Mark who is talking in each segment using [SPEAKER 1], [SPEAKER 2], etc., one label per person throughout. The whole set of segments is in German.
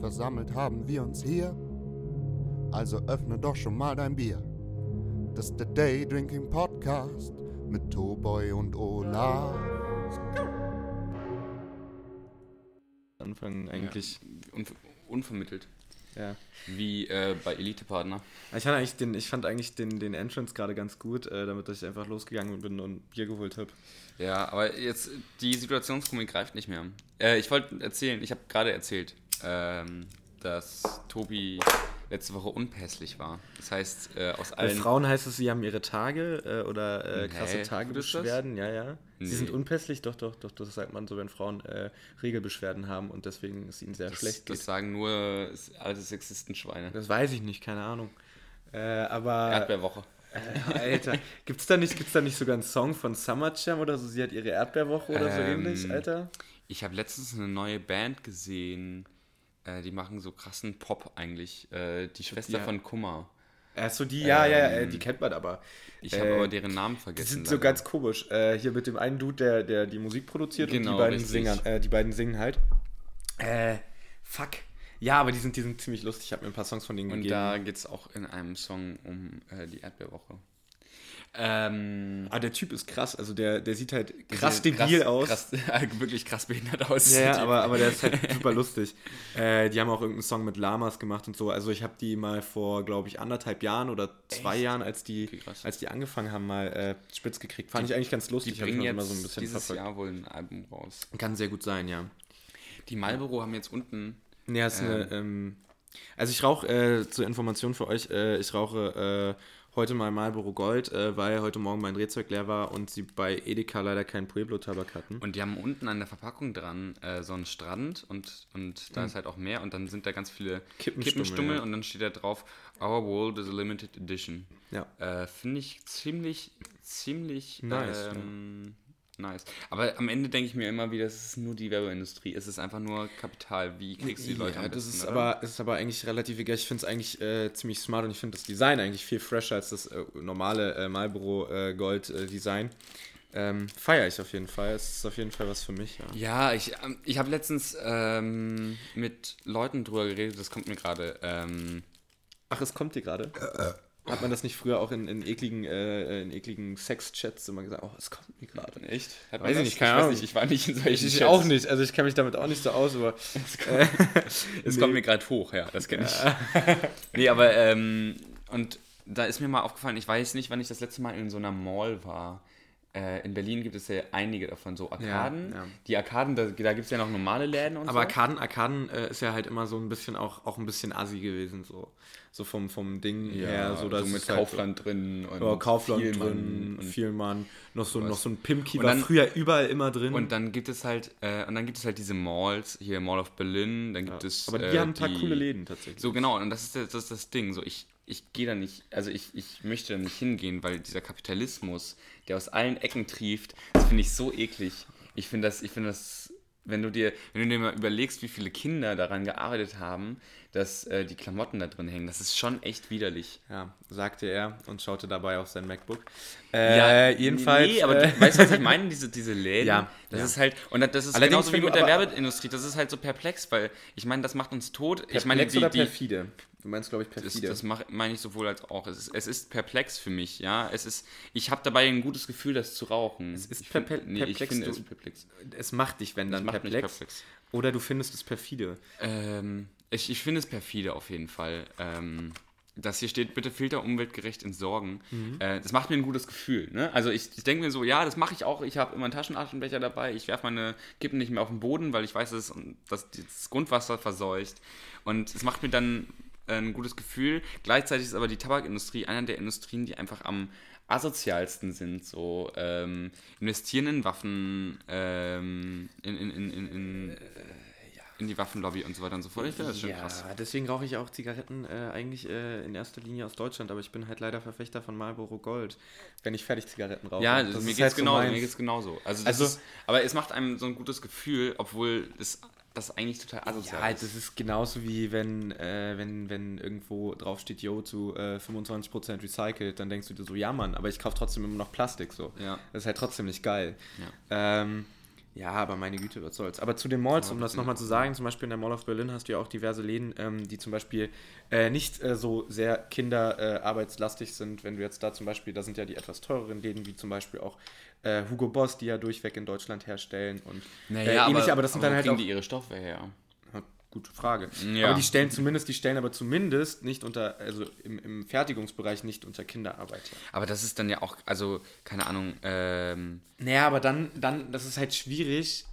[SPEAKER 1] versammelt haben wir uns hier. Also öffne doch schon mal dein Bier. Das ist der Day Drinking Podcast mit Toboy und Olaf.
[SPEAKER 2] Anfangen eigentlich.
[SPEAKER 3] Ja, unver unvermittelt.
[SPEAKER 2] Ja.
[SPEAKER 3] Wie äh, bei Elite-Partner.
[SPEAKER 2] Ich fand eigentlich den, ich fand eigentlich den, den Entrance gerade ganz gut, äh, damit ich einfach losgegangen bin und Bier geholt habe.
[SPEAKER 3] Ja, aber jetzt, die Situationskomik greift nicht mehr. Äh, ich wollte erzählen, ich habe gerade erzählt, ähm, dass Tobi letzte Woche unpässlich war. Das heißt, äh, aus
[SPEAKER 2] Bei
[SPEAKER 3] allen.
[SPEAKER 2] Frauen heißt es, sie haben ihre Tage äh, oder äh,
[SPEAKER 3] Nee,
[SPEAKER 2] krasse
[SPEAKER 3] das?
[SPEAKER 2] Tagebeschwerden, ja, ja.
[SPEAKER 3] Nee.
[SPEAKER 2] Sie sind unpässlich, doch, doch, doch, das sagt man so, wenn Frauen äh, Regelbeschwerden haben und deswegen es ihnen sehr
[SPEAKER 3] das,
[SPEAKER 2] schlecht geht.
[SPEAKER 3] das sagen nur alte Sexistenschweine.
[SPEAKER 2] Das weiß ich nicht, keine Ahnung. Äh, aber.
[SPEAKER 3] Erdbeerwoche.
[SPEAKER 2] Äh, Alter, gibt's da nicht, gibt's da nicht sogar einen Song von Summer Jam oder so? Sie hat ihre Erdbeerwoche oder so
[SPEAKER 3] Ähm,
[SPEAKER 2] ähnlich, Alter?
[SPEAKER 3] Ich habe letztens eine neue Band gesehen. Äh, die machen so krassen Pop eigentlich. Äh, die Schwester
[SPEAKER 2] Ja.
[SPEAKER 3] von Kummer.
[SPEAKER 2] Achso, die, ja, ja,
[SPEAKER 3] Ähm,
[SPEAKER 2] äh, die kennt man aber.
[SPEAKER 3] Ich habe
[SPEAKER 2] Äh,
[SPEAKER 3] aber deren Namen
[SPEAKER 2] Die
[SPEAKER 3] vergessen.
[SPEAKER 2] sind so
[SPEAKER 3] leider.
[SPEAKER 2] ganz komisch. Äh, hier mit dem einen Dude, der, der die Musik produziert und
[SPEAKER 3] Genau,
[SPEAKER 2] die beiden
[SPEAKER 3] richtig.
[SPEAKER 2] Singern, äh, die beiden singen halt. Äh, fuck. Ja, aber die sind, die sind ziemlich lustig. Ich habe mir ein paar Songs von denen
[SPEAKER 3] Und
[SPEAKER 2] gegeben.
[SPEAKER 3] da geht es auch in einem Song um äh, die Erdbeerwoche. Ähm,
[SPEAKER 2] ah, der Typ ist krass. Also der, der sieht halt krass debil aus.
[SPEAKER 3] Krass, wirklich krass behindert aus.
[SPEAKER 2] Ja, ja,
[SPEAKER 3] Die-
[SPEAKER 2] aber, aber der ist halt super lustig. Äh, die haben auch irgendeinen Song mit Lamas gemacht und so. Also ich habe die mal vor, glaube ich, anderthalb Jahren oder zwei
[SPEAKER 3] Echt?
[SPEAKER 2] Jahren, als die,
[SPEAKER 3] Okay, krass.
[SPEAKER 2] als die angefangen haben, mal äh, spitz gekriegt. Fand ich eigentlich ganz
[SPEAKER 3] die
[SPEAKER 2] lustig. Ich
[SPEAKER 3] bringen jetzt
[SPEAKER 2] immer so ein bisschen
[SPEAKER 3] dieses
[SPEAKER 2] verfolgt.
[SPEAKER 3] Jahr wohl ein Album raus.
[SPEAKER 2] Kann sehr gut sein, ja.
[SPEAKER 3] Die Marlboro haben jetzt unten
[SPEAKER 2] Ja, ist eine, ähm, also ich rauche, äh, zur Information für euch, äh, ich rauche äh, heute mal Marlboro Gold, äh, weil heute Morgen mein Drehzeug leer war und sie bei Edeka leider keinen Pueblo-Tabak hatten.
[SPEAKER 3] und die haben unten an der Verpackung dran äh, so einen Strand und, und da ist halt auch Meer und dann sind da ganz viele.
[SPEAKER 2] Kippenstummel,
[SPEAKER 3] Kippenstummel
[SPEAKER 2] ja.
[SPEAKER 3] und dann steht da drauf Our World is a Limited Edition.
[SPEAKER 2] Ja.
[SPEAKER 3] Äh, Finde ich ziemlich, ziemlich
[SPEAKER 2] Nice,
[SPEAKER 3] ähm, nice. Aber am Ende denke ich mir immer wieder, es ist nur die Werbeindustrie. Es ist einfach nur Kapital. Wie kriegst du die Leute
[SPEAKER 2] ja,
[SPEAKER 3] am
[SPEAKER 2] das
[SPEAKER 3] besten,
[SPEAKER 2] ist
[SPEAKER 3] oder?
[SPEAKER 2] aber, ist aber eigentlich relativ egal. Ich finde es eigentlich äh, ziemlich smart und ich finde das Design eigentlich viel fresher als das äh, normale äh, Marlboro äh, Gold äh, Design. Ähm, Feiere ich auf jeden Fall. Es ist auf jeden Fall was für mich. Ja.
[SPEAKER 3] Ja, ich, ähm, ich habe letztens ähm, mit Leuten drüber geredet, das kommt mir gerade. Ähm,
[SPEAKER 2] Ach, es kommt dir gerade. Hat man das nicht früher auch in, in ekligen, äh, in ekligen Sex-Chats immer gesagt? Oh, es kommt mir gerade.
[SPEAKER 3] echt? Hat
[SPEAKER 2] Weiß ich nicht, keine
[SPEAKER 3] weiß
[SPEAKER 2] Ahnung.
[SPEAKER 3] nicht, ich war nicht in solchen
[SPEAKER 2] Ich
[SPEAKER 3] Chats.
[SPEAKER 2] auch nicht, also ich kenne mich damit auch nicht so aus, aber äh,
[SPEAKER 3] Es
[SPEAKER 2] Nee.
[SPEAKER 3] kommt mir gerade hoch, ja, das kenne ich. nee, aber, ähm, und da ist mir mal aufgefallen, ich weiß nicht, wann ich das letzte Mal in so einer Mall war. Äh, in Berlin gibt es ja einige davon, so Arkaden.
[SPEAKER 2] ja.
[SPEAKER 3] Die Arkaden, da, da gibt es ja noch normale Läden und
[SPEAKER 2] aber
[SPEAKER 3] so.
[SPEAKER 2] Arkaden, Arkaden äh, ist ja halt immer so ein bisschen auch, auch ein bisschen assi gewesen, so. So vom, vom Ding her, so,
[SPEAKER 3] so mit
[SPEAKER 2] halt
[SPEAKER 3] Kaufland drin und
[SPEAKER 2] ja, Kaufland
[SPEAKER 3] Vielmann
[SPEAKER 2] drin,
[SPEAKER 3] und
[SPEAKER 2] Vielmann, noch so, noch so ein Pimki war
[SPEAKER 3] dann-
[SPEAKER 2] früher überall immer drin.
[SPEAKER 3] Und dann gibt es halt, äh, und dann gibt es halt diese Malls, hier Mall of Berlin, dann gibt es.
[SPEAKER 2] aber die
[SPEAKER 3] äh,
[SPEAKER 2] haben ein paar
[SPEAKER 3] die-
[SPEAKER 2] coole Läden tatsächlich.
[SPEAKER 3] So genau, und das ist das, das, ist das Ding. So, ich, ich gehe da nicht, also ich, ich möchte da nicht hingehen, weil dieser Kapitalismus, der aus allen Ecken trieft, das finde ich so eklig. Ich finde das, ich finde das, wenn du dir, wenn du dir mal überlegst, wie viele Kinder daran gearbeitet haben, dass äh, die Klamotten da drin hängen, das ist schon echt widerlich.
[SPEAKER 2] Ja, sagte er und schaute dabei auf sein MacBook. Äh, jedenfalls.
[SPEAKER 3] Nee, aber
[SPEAKER 2] äh,
[SPEAKER 3] weißt du, was ich meine? Diese, diese Läden.
[SPEAKER 2] Ja,
[SPEAKER 3] Das
[SPEAKER 2] ja.
[SPEAKER 3] ist halt, und das ist
[SPEAKER 2] Allerdings,
[SPEAKER 3] genauso wie mit der Werbeindustrie. Das ist halt so perplex, weil ich meine, das macht uns tot. ich meine,
[SPEAKER 2] perplex
[SPEAKER 3] die,
[SPEAKER 2] oder
[SPEAKER 3] die,
[SPEAKER 2] perfide? Du meinst, glaube ich,
[SPEAKER 3] das,
[SPEAKER 2] perfide.
[SPEAKER 3] das mach- meine ich sowohl als auch. Es ist, es ist perplex für mich, ja. Es ist, ich habe dabei ein gutes Gefühl, das zu rauchen. Es
[SPEAKER 2] ist
[SPEAKER 3] ich find,
[SPEAKER 2] perplex-
[SPEAKER 3] nee, ich
[SPEAKER 2] perplex,
[SPEAKER 3] finde
[SPEAKER 2] du-
[SPEAKER 3] es perplex.
[SPEAKER 2] es macht dich, wenn dann perplex,
[SPEAKER 3] perplex.
[SPEAKER 2] Oder du findest es perfide.
[SPEAKER 3] Ähm, ich ich finde es perfide auf jeden Fall. Ähm, dass hier steht, bitte Filter umweltgerecht entsorgen. Äh, das macht mir ein gutes Gefühl. Ne? Also ich, ich denke mir so, ja, das mache ich auch. Ich habe immer einen Taschenaschenbecher dabei. Ich werfe meine Kippen nicht mehr auf den Boden, weil ich weiß, dass, dass das Grundwasser verseucht. Und es macht mir dann ein gutes Gefühl. Gleichzeitig ist aber die Tabakindustrie einer der Industrien, die einfach am asozialsten sind. So ähm, investieren in Waffen, ähm, in, in, in, in, in, in die Waffenlobby und so weiter und so fort. Ich finde das schon
[SPEAKER 2] ja,
[SPEAKER 3] krass.
[SPEAKER 2] deswegen rauche ich auch Zigaretten äh, eigentlich äh, in erster Linie aus Deutschland, aber ich bin halt leider Verfechter von Marlboro Gold, wenn ich fertig Zigaretten rauche.
[SPEAKER 3] Ja,
[SPEAKER 2] Das
[SPEAKER 3] mir
[SPEAKER 2] ist
[SPEAKER 3] geht's
[SPEAKER 2] halt so
[SPEAKER 3] genauso. mir geht's genauso. Also,
[SPEAKER 2] Also-
[SPEAKER 3] ist, aber es macht einem so ein gutes Gefühl, obwohl es das eigentlich total asozial
[SPEAKER 2] Ja,
[SPEAKER 3] ist.
[SPEAKER 2] das ist genauso wie wenn, äh, wenn, wenn irgendwo draufsteht, yo, zu äh, 25% recycelt, dann denkst du dir so, ja Mann, aber ich kaufe trotzdem immer noch Plastik so.
[SPEAKER 3] Ja.
[SPEAKER 2] Das ist halt trotzdem nicht geil. Ähm, Ja, aber meine Güte, was soll's. Aber zu den Malls, um das nochmal zu sagen, zum Beispiel in der Mall of Berlin hast du ja auch diverse Läden, ähm, die zum Beispiel äh, nicht äh, so sehr kinderarbeitslastig sind. Wenn du jetzt da zum Beispiel, da sind ja die etwas teureren Läden, wie zum Beispiel auch äh, Hugo Boss, die ja durchweg in Deutschland herstellen und äh, ähnlich, aber das sind dann
[SPEAKER 3] wo
[SPEAKER 2] halt
[SPEAKER 3] kriegen
[SPEAKER 2] auch
[SPEAKER 3] die ihre Stoffe her?
[SPEAKER 2] Gute Frage.
[SPEAKER 3] Ja.
[SPEAKER 2] Aber die stellen zumindest, die stellen aber zumindest nicht unter, also im, im Fertigungsbereich nicht unter Kinderarbeit.
[SPEAKER 3] Aber das ist dann ja auch, also, keine Ahnung, ähm,
[SPEAKER 2] Naja, aber dann, dann, das ist halt schwierig.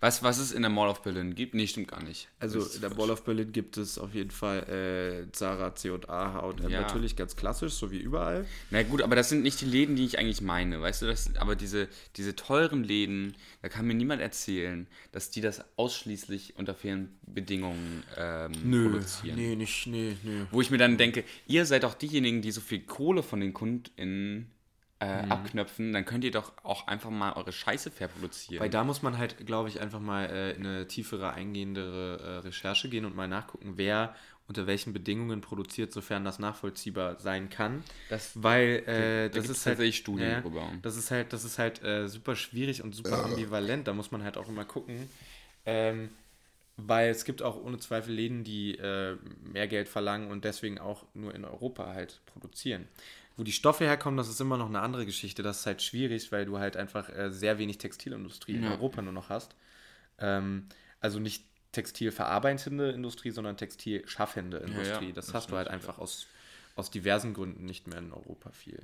[SPEAKER 3] Was, was es in der Mall of Berlin gibt? Nee, stimmt gar nicht.
[SPEAKER 2] Also in der. Ball of Berlin gibt es auf jeden Fall äh, Zara, C&A, H&M,
[SPEAKER 3] Ja.
[SPEAKER 2] natürlich ganz klassisch, so wie überall.
[SPEAKER 3] Na gut, aber das sind nicht die Läden, die ich eigentlich meine, weißt du? Das, aber diese, diese teuren Läden, da kann mir niemand erzählen, dass die das ausschließlich unter fairen Bedingungen ähm, produzieren.
[SPEAKER 2] nee, nicht, nee, nee.
[SPEAKER 3] Wo ich mir dann denke, ihr seid doch diejenigen, die so viel Kohle von den KundInnen äh,
[SPEAKER 2] Mhm.
[SPEAKER 3] abknöpfen, dann könnt ihr doch auch einfach mal eure Scheiße fair produzieren.
[SPEAKER 2] Weil da muss man halt, glaube ich, einfach mal äh, in eine tiefere, eingehendere äh, Recherche gehen und mal nachgucken, wer unter welchen Bedingungen produziert, sofern das nachvollziehbar sein kann.
[SPEAKER 3] Das-
[SPEAKER 2] Weil äh,
[SPEAKER 3] da
[SPEAKER 2] das ist halt
[SPEAKER 3] Studien
[SPEAKER 2] ja,
[SPEAKER 3] drüber.
[SPEAKER 2] Das ist halt, das ist halt äh, super schwierig und super ambivalent. Da muss man halt auch immer gucken. Ähm, weil es gibt auch ohne Zweifel Läden, die äh, mehr Geld verlangen und deswegen auch nur in Europa halt produzieren. Wo die Stoffe herkommen, das ist immer noch eine andere Geschichte. Das ist halt schwierig, weil du halt einfach äh, sehr wenig Textilindustrie in
[SPEAKER 3] Ja.
[SPEAKER 2] Europa nur noch hast. Ähm, also nicht textilverarbeitende Industrie, sondern textilschaffende Industrie.
[SPEAKER 3] ja,
[SPEAKER 2] das,
[SPEAKER 3] das
[SPEAKER 2] hast du halt einfach aus, aus diversen Gründen nicht mehr in Europa viel.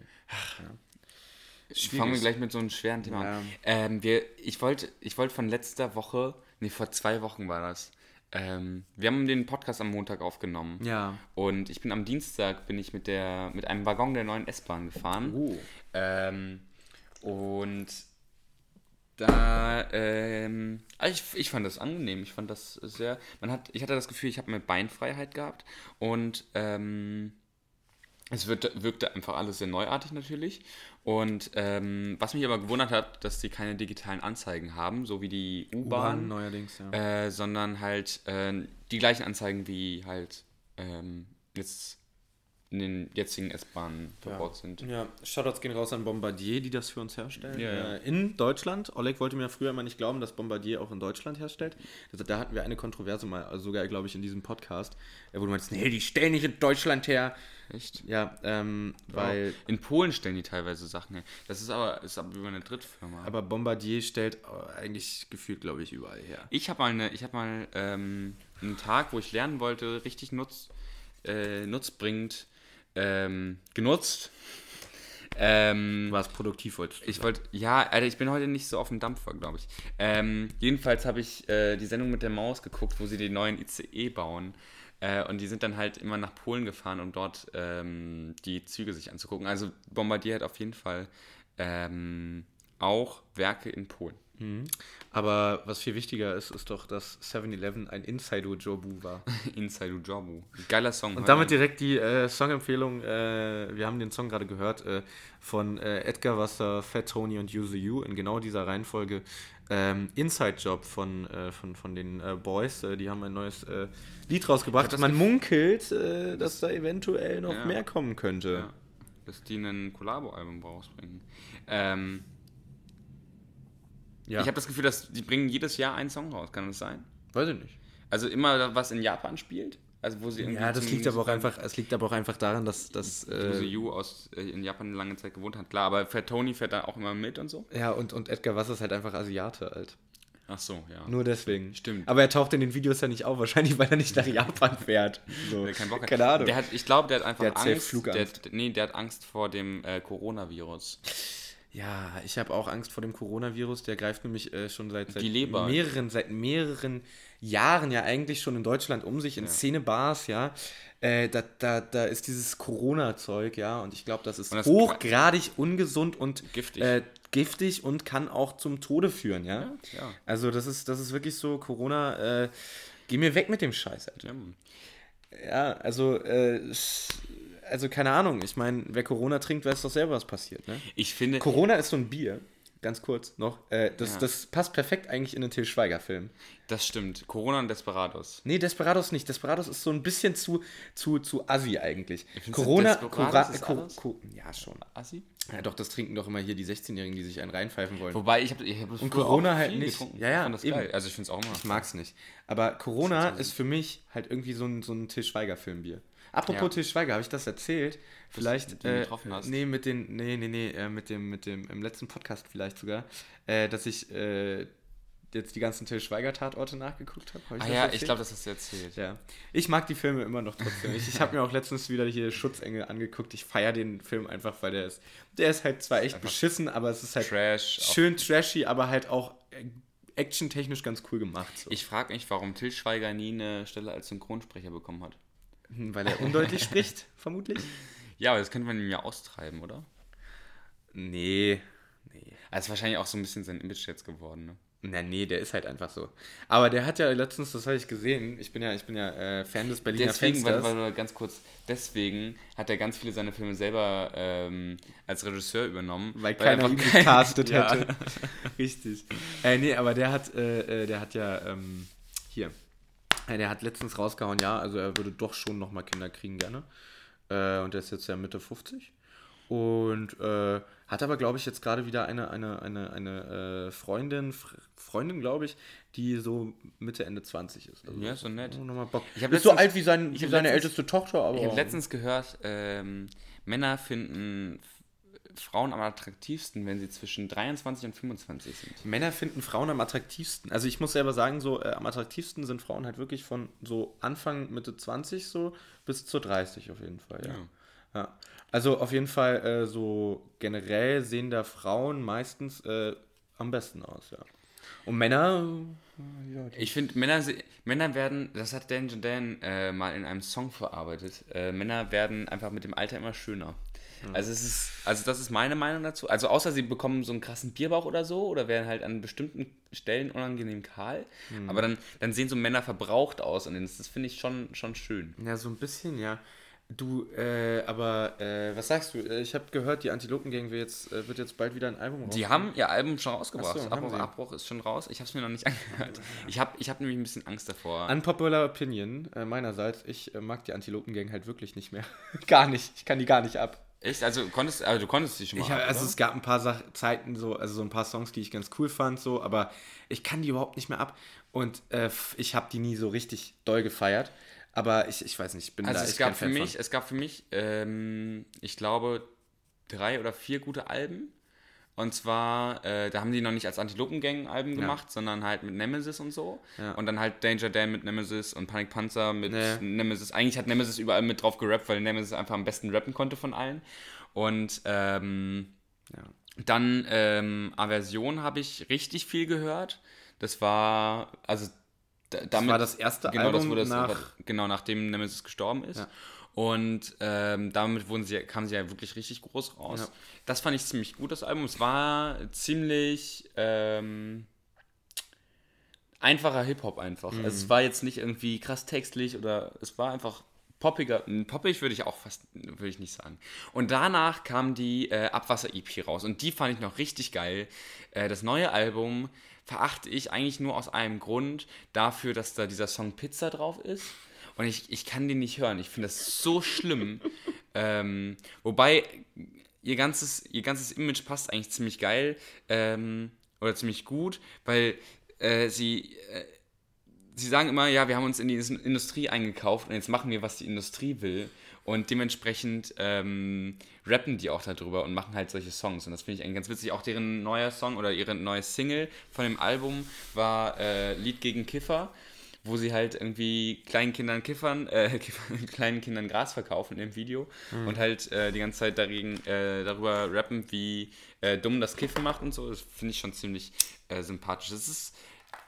[SPEAKER 3] Fangen wir gleich mit so einem schweren Thema
[SPEAKER 2] Ja.
[SPEAKER 3] an. Ähm, wir, ich wollte ich wollt von letzter Woche, nee, vor zwei Wochen war das. Ähm, wir haben den Podcast am Montag aufgenommen.
[SPEAKER 2] Ja.
[SPEAKER 3] Und ich bin am Dienstag bin ich mit der mit einem Waggon der neuen S-Bahn gefahren.
[SPEAKER 2] Oh.
[SPEAKER 3] Ähm, und da, ähm, also ich, ich fand das angenehm. Ich fand das sehr, man hat, ich hatte das Gefühl, ich habe mehr Beinfreiheit gehabt und ähm, es wird, wirkte einfach alles sehr neuartig natürlich. Und ähm, was mich aber gewundert hat, dass sie keine digitalen Anzeigen haben, so wie die
[SPEAKER 2] U-Bahn neuerdings, ja.
[SPEAKER 3] äh, sondern halt äh, die gleichen Anzeigen wie halt ähm, jetzt in den jetzigen S-Bahnen verbaut sind.
[SPEAKER 2] Ja, Shoutouts gehen raus an Bombardier, die das für uns herstellen.
[SPEAKER 3] Ja, ja.
[SPEAKER 2] Äh, in Deutschland. Oleg wollte mir früher immer nicht glauben, dass Bombardier auch in Deutschland herstellt. Also, da hatten wir eine Kontroverse mal, also sogar, glaube ich, in diesem Podcast, äh, wo du meinst, nee, die stellen nicht in Deutschland her.
[SPEAKER 3] Echt?
[SPEAKER 2] Ja, ähm, weil.
[SPEAKER 3] In Polen stellen die teilweise Sachen her. Das ist aber, ist aber über eine Drittfirma.
[SPEAKER 2] Aber Bombardier stellt äh, eigentlich gefühlt, glaube ich, überall her.
[SPEAKER 3] ich habe mal, eine, ich hab mal ähm, einen Tag, wo ich lernen wollte, richtig nutz, äh, nutzbringend ähm, genutzt. Ähm,
[SPEAKER 2] Du warst produktiv heute.
[SPEAKER 3] Ich wollte, ja, Alter, ich bin heute nicht so auf dem Dampfer, glaube ich. Ähm, jedenfalls habe ich äh, die Sendung mit der Maus geguckt, wo sie den neuen ICE bauen. Äh, und die sind dann halt immer nach Polen gefahren, um dort ähm, die Züge sich anzugucken. Also Bombardier hat auf jeden Fall ähm, auch Werke in Polen.
[SPEAKER 2] Aber was viel wichtiger ist, ist doch, dass 7-Eleven ein Inside-Jobu war.
[SPEAKER 3] Inside Jobu. Geiler Song.
[SPEAKER 2] Und damit direkt die äh, Songempfehlung. Äh, wir haben den Song gerade gehört äh, von äh, Edgar Wasser, Fat Tony und Use You in genau dieser Reihenfolge. Ähm, Inside Job von, äh, von, von den äh, Boys. Die haben ein neues Lied rausgebracht.
[SPEAKER 3] das
[SPEAKER 2] Man munkelt, dass da eventuell noch
[SPEAKER 3] Ja.
[SPEAKER 2] mehr kommen könnte.
[SPEAKER 3] Ja, dass die ein Collabo-Album rausbringen. Ähm,
[SPEAKER 2] Ja.
[SPEAKER 3] Ich habe das Gefühl, dass die bringen jedes Jahr einen Song raus. Kann das sein?
[SPEAKER 2] Weiß ich nicht.
[SPEAKER 3] Also immer was in Japan spielt? Also wo sie irgendwie
[SPEAKER 2] Ja, das liegt aber auch einfach, es liegt aber auch einfach daran, dass, dass
[SPEAKER 3] Use
[SPEAKER 2] äh,
[SPEAKER 3] You aus äh, in Japan eine lange Zeit gewohnt hat. Klar, aber Fat Tony fährt da auch immer mit und so.
[SPEAKER 2] ja und, und Edgar Wasser ist halt einfach Asiate alt.
[SPEAKER 3] Ach so, ja.
[SPEAKER 2] Nur deswegen.
[SPEAKER 3] Stimmt.
[SPEAKER 2] Aber er taucht in den Videos ja nicht auf, wahrscheinlich weil er nicht nach Japan fährt. So.
[SPEAKER 3] Kein Bock hat.
[SPEAKER 2] Keine Ahnung.
[SPEAKER 3] Der hat, ich glaube, der hat einfach
[SPEAKER 2] Der hat
[SPEAKER 3] Angst. Der, nee, der hat Angst vor dem äh, Coronavirus.
[SPEAKER 2] Ja, ich habe auch Angst vor dem Coronavirus. Der greift nämlich äh, schon seit, seit mehreren, seit mehreren Jahren ja eigentlich schon in Deutschland um sich in Szenebars, ja. Äh, da, da, da ist dieses Corona-Zeug, ja, und ich glaube, das ist
[SPEAKER 3] das-
[SPEAKER 2] hochgradig ungesund und
[SPEAKER 3] Giftig.
[SPEAKER 2] Äh, giftig und kann auch zum Tode führen, ja.
[SPEAKER 3] ja.
[SPEAKER 2] Also das ist, das ist wirklich so, Corona, äh, geh mir weg mit dem Scheiß, Alter.
[SPEAKER 3] Ja.
[SPEAKER 2] Ja, also, äh, also keine Ahnung. Ich meine, wer Corona trinkt, weiß doch selber, was passiert. Ne?
[SPEAKER 3] Ich finde,
[SPEAKER 2] Corona ist so ein Bier. ganz kurz noch. Äh, das,
[SPEAKER 3] Ja.
[SPEAKER 2] das passt perfekt eigentlich in den Till Schweiger-Film.
[SPEAKER 3] Das stimmt. Corona und Desperados.
[SPEAKER 2] Nee, Desperados nicht. Desperados ist so ein bisschen zu, zu, zu assi eigentlich. Corona,
[SPEAKER 3] Desperados
[SPEAKER 2] Cora,
[SPEAKER 3] ist
[SPEAKER 2] Co? Co, ja schon.
[SPEAKER 3] Assi?
[SPEAKER 2] Ja, doch, das trinken doch immer hier die 16-Jährigen, die sich einen reinpfeifen wollen.
[SPEAKER 3] Wobei, ich habe ich hab
[SPEAKER 2] Und Corona halt nicht.
[SPEAKER 3] getrunken.
[SPEAKER 2] Ja, ja,
[SPEAKER 3] das
[SPEAKER 2] eben.
[SPEAKER 3] geil. Also ich finde es auch immer.
[SPEAKER 2] Ich mag's nicht. Aber Corona ist für mich halt irgendwie so ein, so ein Till Schweiger-Filmbier. Apropos
[SPEAKER 3] Ja.
[SPEAKER 2] Till Schweiger, habe ich das erzählt? Vielleicht.
[SPEAKER 3] mit dem
[SPEAKER 2] äh,
[SPEAKER 3] getroffen hast?
[SPEAKER 2] Nee, mit den. Nee, nee, nee, äh, mit dem, mit dem, im letzten Podcast vielleicht sogar, äh, dass ich äh, jetzt die ganzen Till Schweiger-Tatorte nachgeguckt habe. Hab
[SPEAKER 3] Ah ja,
[SPEAKER 2] erzählt?
[SPEAKER 3] ich glaube, das hast du erzählt.
[SPEAKER 2] Ja. Ich mag die Filme immer noch trotzdem. Ich, ich habe mir auch letztens wieder hier Schutzengel angeguckt. Ich feiere den Film einfach, weil der ist. Der ist halt zwar echt beschissen, aber es ist halt
[SPEAKER 3] Trash.
[SPEAKER 2] schön trashy, aber halt auch äh, actiontechnisch ganz cool gemacht. So.
[SPEAKER 3] Ich frage mich, warum Till Schweiger nie eine Stelle als Synchronsprecher bekommen hat.
[SPEAKER 2] Weil er undeutlich spricht, vermutlich.
[SPEAKER 3] Ja, aber das könnte man ihm ja austreiben, oder?
[SPEAKER 2] Nee. Nee.
[SPEAKER 3] Also ist wahrscheinlich auch so ein bisschen sein Image jetzt geworden, ne?
[SPEAKER 2] Na, nee, der ist halt einfach so. Aber der hat ja letztens, das habe ich gesehen, ich bin ja, ich bin ja äh, Fan des Berliner
[SPEAKER 3] Deswegen,
[SPEAKER 2] Fensters.
[SPEAKER 3] weil, weil, ganz kurz, deswegen hat er ganz viele seiner Filme selber ähm, als Regisseur übernommen.
[SPEAKER 2] weil keiner
[SPEAKER 3] einfach
[SPEAKER 2] ihn
[SPEAKER 3] kein-
[SPEAKER 2] gecastet
[SPEAKER 3] Ja.
[SPEAKER 2] hätte. Richtig. Äh, nee, aber der hat, äh, äh, der hat ja, ähm, hier, der hat letztens rausgehauen, ja, also er würde doch schon nochmal Kinder kriegen gerne. Äh, und der ist jetzt ja Mitte 50. Und äh, hat aber, glaube ich, jetzt gerade wieder eine, eine, eine, eine äh, Freundin, Fr Freundin, glaube ich, die so Mitte, Ende 20 ist. Also,
[SPEAKER 3] Ja, so nett.
[SPEAKER 2] oh, nochmal Bock.
[SPEAKER 3] Ich
[SPEAKER 2] ist so
[SPEAKER 3] letztens-
[SPEAKER 2] alt wie, sein, wie seine
[SPEAKER 3] letztens-
[SPEAKER 2] älteste Tochter, aber.
[SPEAKER 3] Ich habe letztens gehört, ähm, Männer finden Frauen am attraktivsten, wenn sie zwischen 23 und 25 sind.
[SPEAKER 2] Männer finden Frauen am attraktivsten. Also ich muss selber sagen, so äh, am attraktivsten sind Frauen halt wirklich von so Anfang, Mitte 20 so bis zur 30 auf jeden Fall, ja. ja. Also auf jeden Fall äh, so generell sehen da Frauen meistens äh, am besten aus, ja. Und Männer, ja,
[SPEAKER 3] Ich finde, Männer, Männer werden, das hat Dan Dan äh, mal in einem Song verarbeitet, äh, Männer werden einfach mit dem Alter immer schöner. Also es ist, also das ist meine Meinung dazu. Also außer sie bekommen so einen krassen Bierbauch oder so oder werden halt an bestimmten Stellen unangenehm kahl. Aber dann, dann sehen so Männer verbraucht aus und das, das finde ich schon, schon schön.
[SPEAKER 2] ja, so ein bisschen, ja. Du, äh, aber äh, was sagst du? Äh, Ich habe gehört, die Antilopengang wird jetzt, äh, wird jetzt bald wieder ein Album
[SPEAKER 3] Die haben ihr Album schon rausgebracht.
[SPEAKER 2] Ach so,
[SPEAKER 3] Abbruch. Abbruch ist schon raus. Ich habe es mir noch nicht angehört. Ich habe ich hab nämlich ein bisschen Angst davor.
[SPEAKER 2] Unpopular Opinion äh, meinerseits, ich mag die Antilopengang halt wirklich nicht mehr. gar nicht. Ich kann die gar nicht ab.
[SPEAKER 3] Echt? Also, konntest, also du konntest die schon mal
[SPEAKER 2] Ich
[SPEAKER 3] ab,
[SPEAKER 2] also
[SPEAKER 3] oder?
[SPEAKER 2] es gab ein paar Sach Zeiten so, also so ein paar Songs, die ich ganz cool fand, so, aber ich kann die überhaupt nicht mehr ab. Und äh, ich habe die nie so richtig doll gefeiert. Aber ich, ich weiß nicht, ich bin
[SPEAKER 3] Also
[SPEAKER 2] da
[SPEAKER 3] es
[SPEAKER 2] echt
[SPEAKER 3] gab für
[SPEAKER 2] Fan
[SPEAKER 3] mich,
[SPEAKER 2] von.
[SPEAKER 3] es gab für mich, ähm, ich glaube, drei oder vier gute Alben. Und zwar, äh, da haben die noch nicht als Antilopengang-Alben gemacht, sondern halt mit Nemesis und so.
[SPEAKER 2] Ja.
[SPEAKER 3] Und dann halt Danger Dan mit Nemesis und Panic Panzer mit
[SPEAKER 2] Nee.
[SPEAKER 3] Nemesis. Eigentlich hat Nemesis überall mit drauf gerappt, weil Nemesis einfach am besten rappen konnte von allen. Und ähm,
[SPEAKER 2] Ja.
[SPEAKER 3] dann ähm, Aversion habe ich richtig viel gehört. Das war, also da- damit,
[SPEAKER 2] war das erste
[SPEAKER 3] genau, das
[SPEAKER 2] Album
[SPEAKER 3] wurde das,
[SPEAKER 2] nach-
[SPEAKER 3] genau nachdem Nemesis gestorben ist.
[SPEAKER 2] Ja.
[SPEAKER 3] Und ähm, damit wurden sie, kamen sie ja wirklich richtig groß raus.
[SPEAKER 2] Ja.
[SPEAKER 3] Das fand ich ziemlich gut, das Album. Es war ziemlich ähm, einfacher Hip-Hop einfach.
[SPEAKER 2] Mhm.
[SPEAKER 3] Also es war jetzt nicht irgendwie krass textlich oder es war einfach poppiger. Poppig würde ich auch fast, würde ich nicht sagen. Und danach kam die äh, Abwasser-EP raus und die fand ich noch richtig geil. Äh, das neue Album verachte ich eigentlich nur aus einem Grund, dafür, dass da dieser Song Pizza drauf ist. Und ich, ich kann den nicht hören. Ich finde das so schlimm. ähm, wobei ihr ganzes, ihr ganzes Image passt eigentlich ziemlich geil ähm, oder ziemlich gut, weil äh, sie, äh, sie sagen immer, ja, wir haben uns in die Industrie eingekauft und jetzt machen wir, was die Industrie will. Und dementsprechend ähm, rappen die auch darüber und machen halt solche Songs. Und das finde ich eigentlich ganz witzig. Auch deren neuer Song oder ihre neue Single von dem Album war äh, Lied gegen Kiffer, wo sie halt irgendwie kleinen Kindern Kiffern, äh, Kiffern, kleinen Kindern Gras verkaufen im Video und halt äh, die ganze Zeit dagegen, äh, darüber rappen, wie äh, dumm das Kiffen macht und so. Das finde ich schon ziemlich äh, sympathisch. Das ist,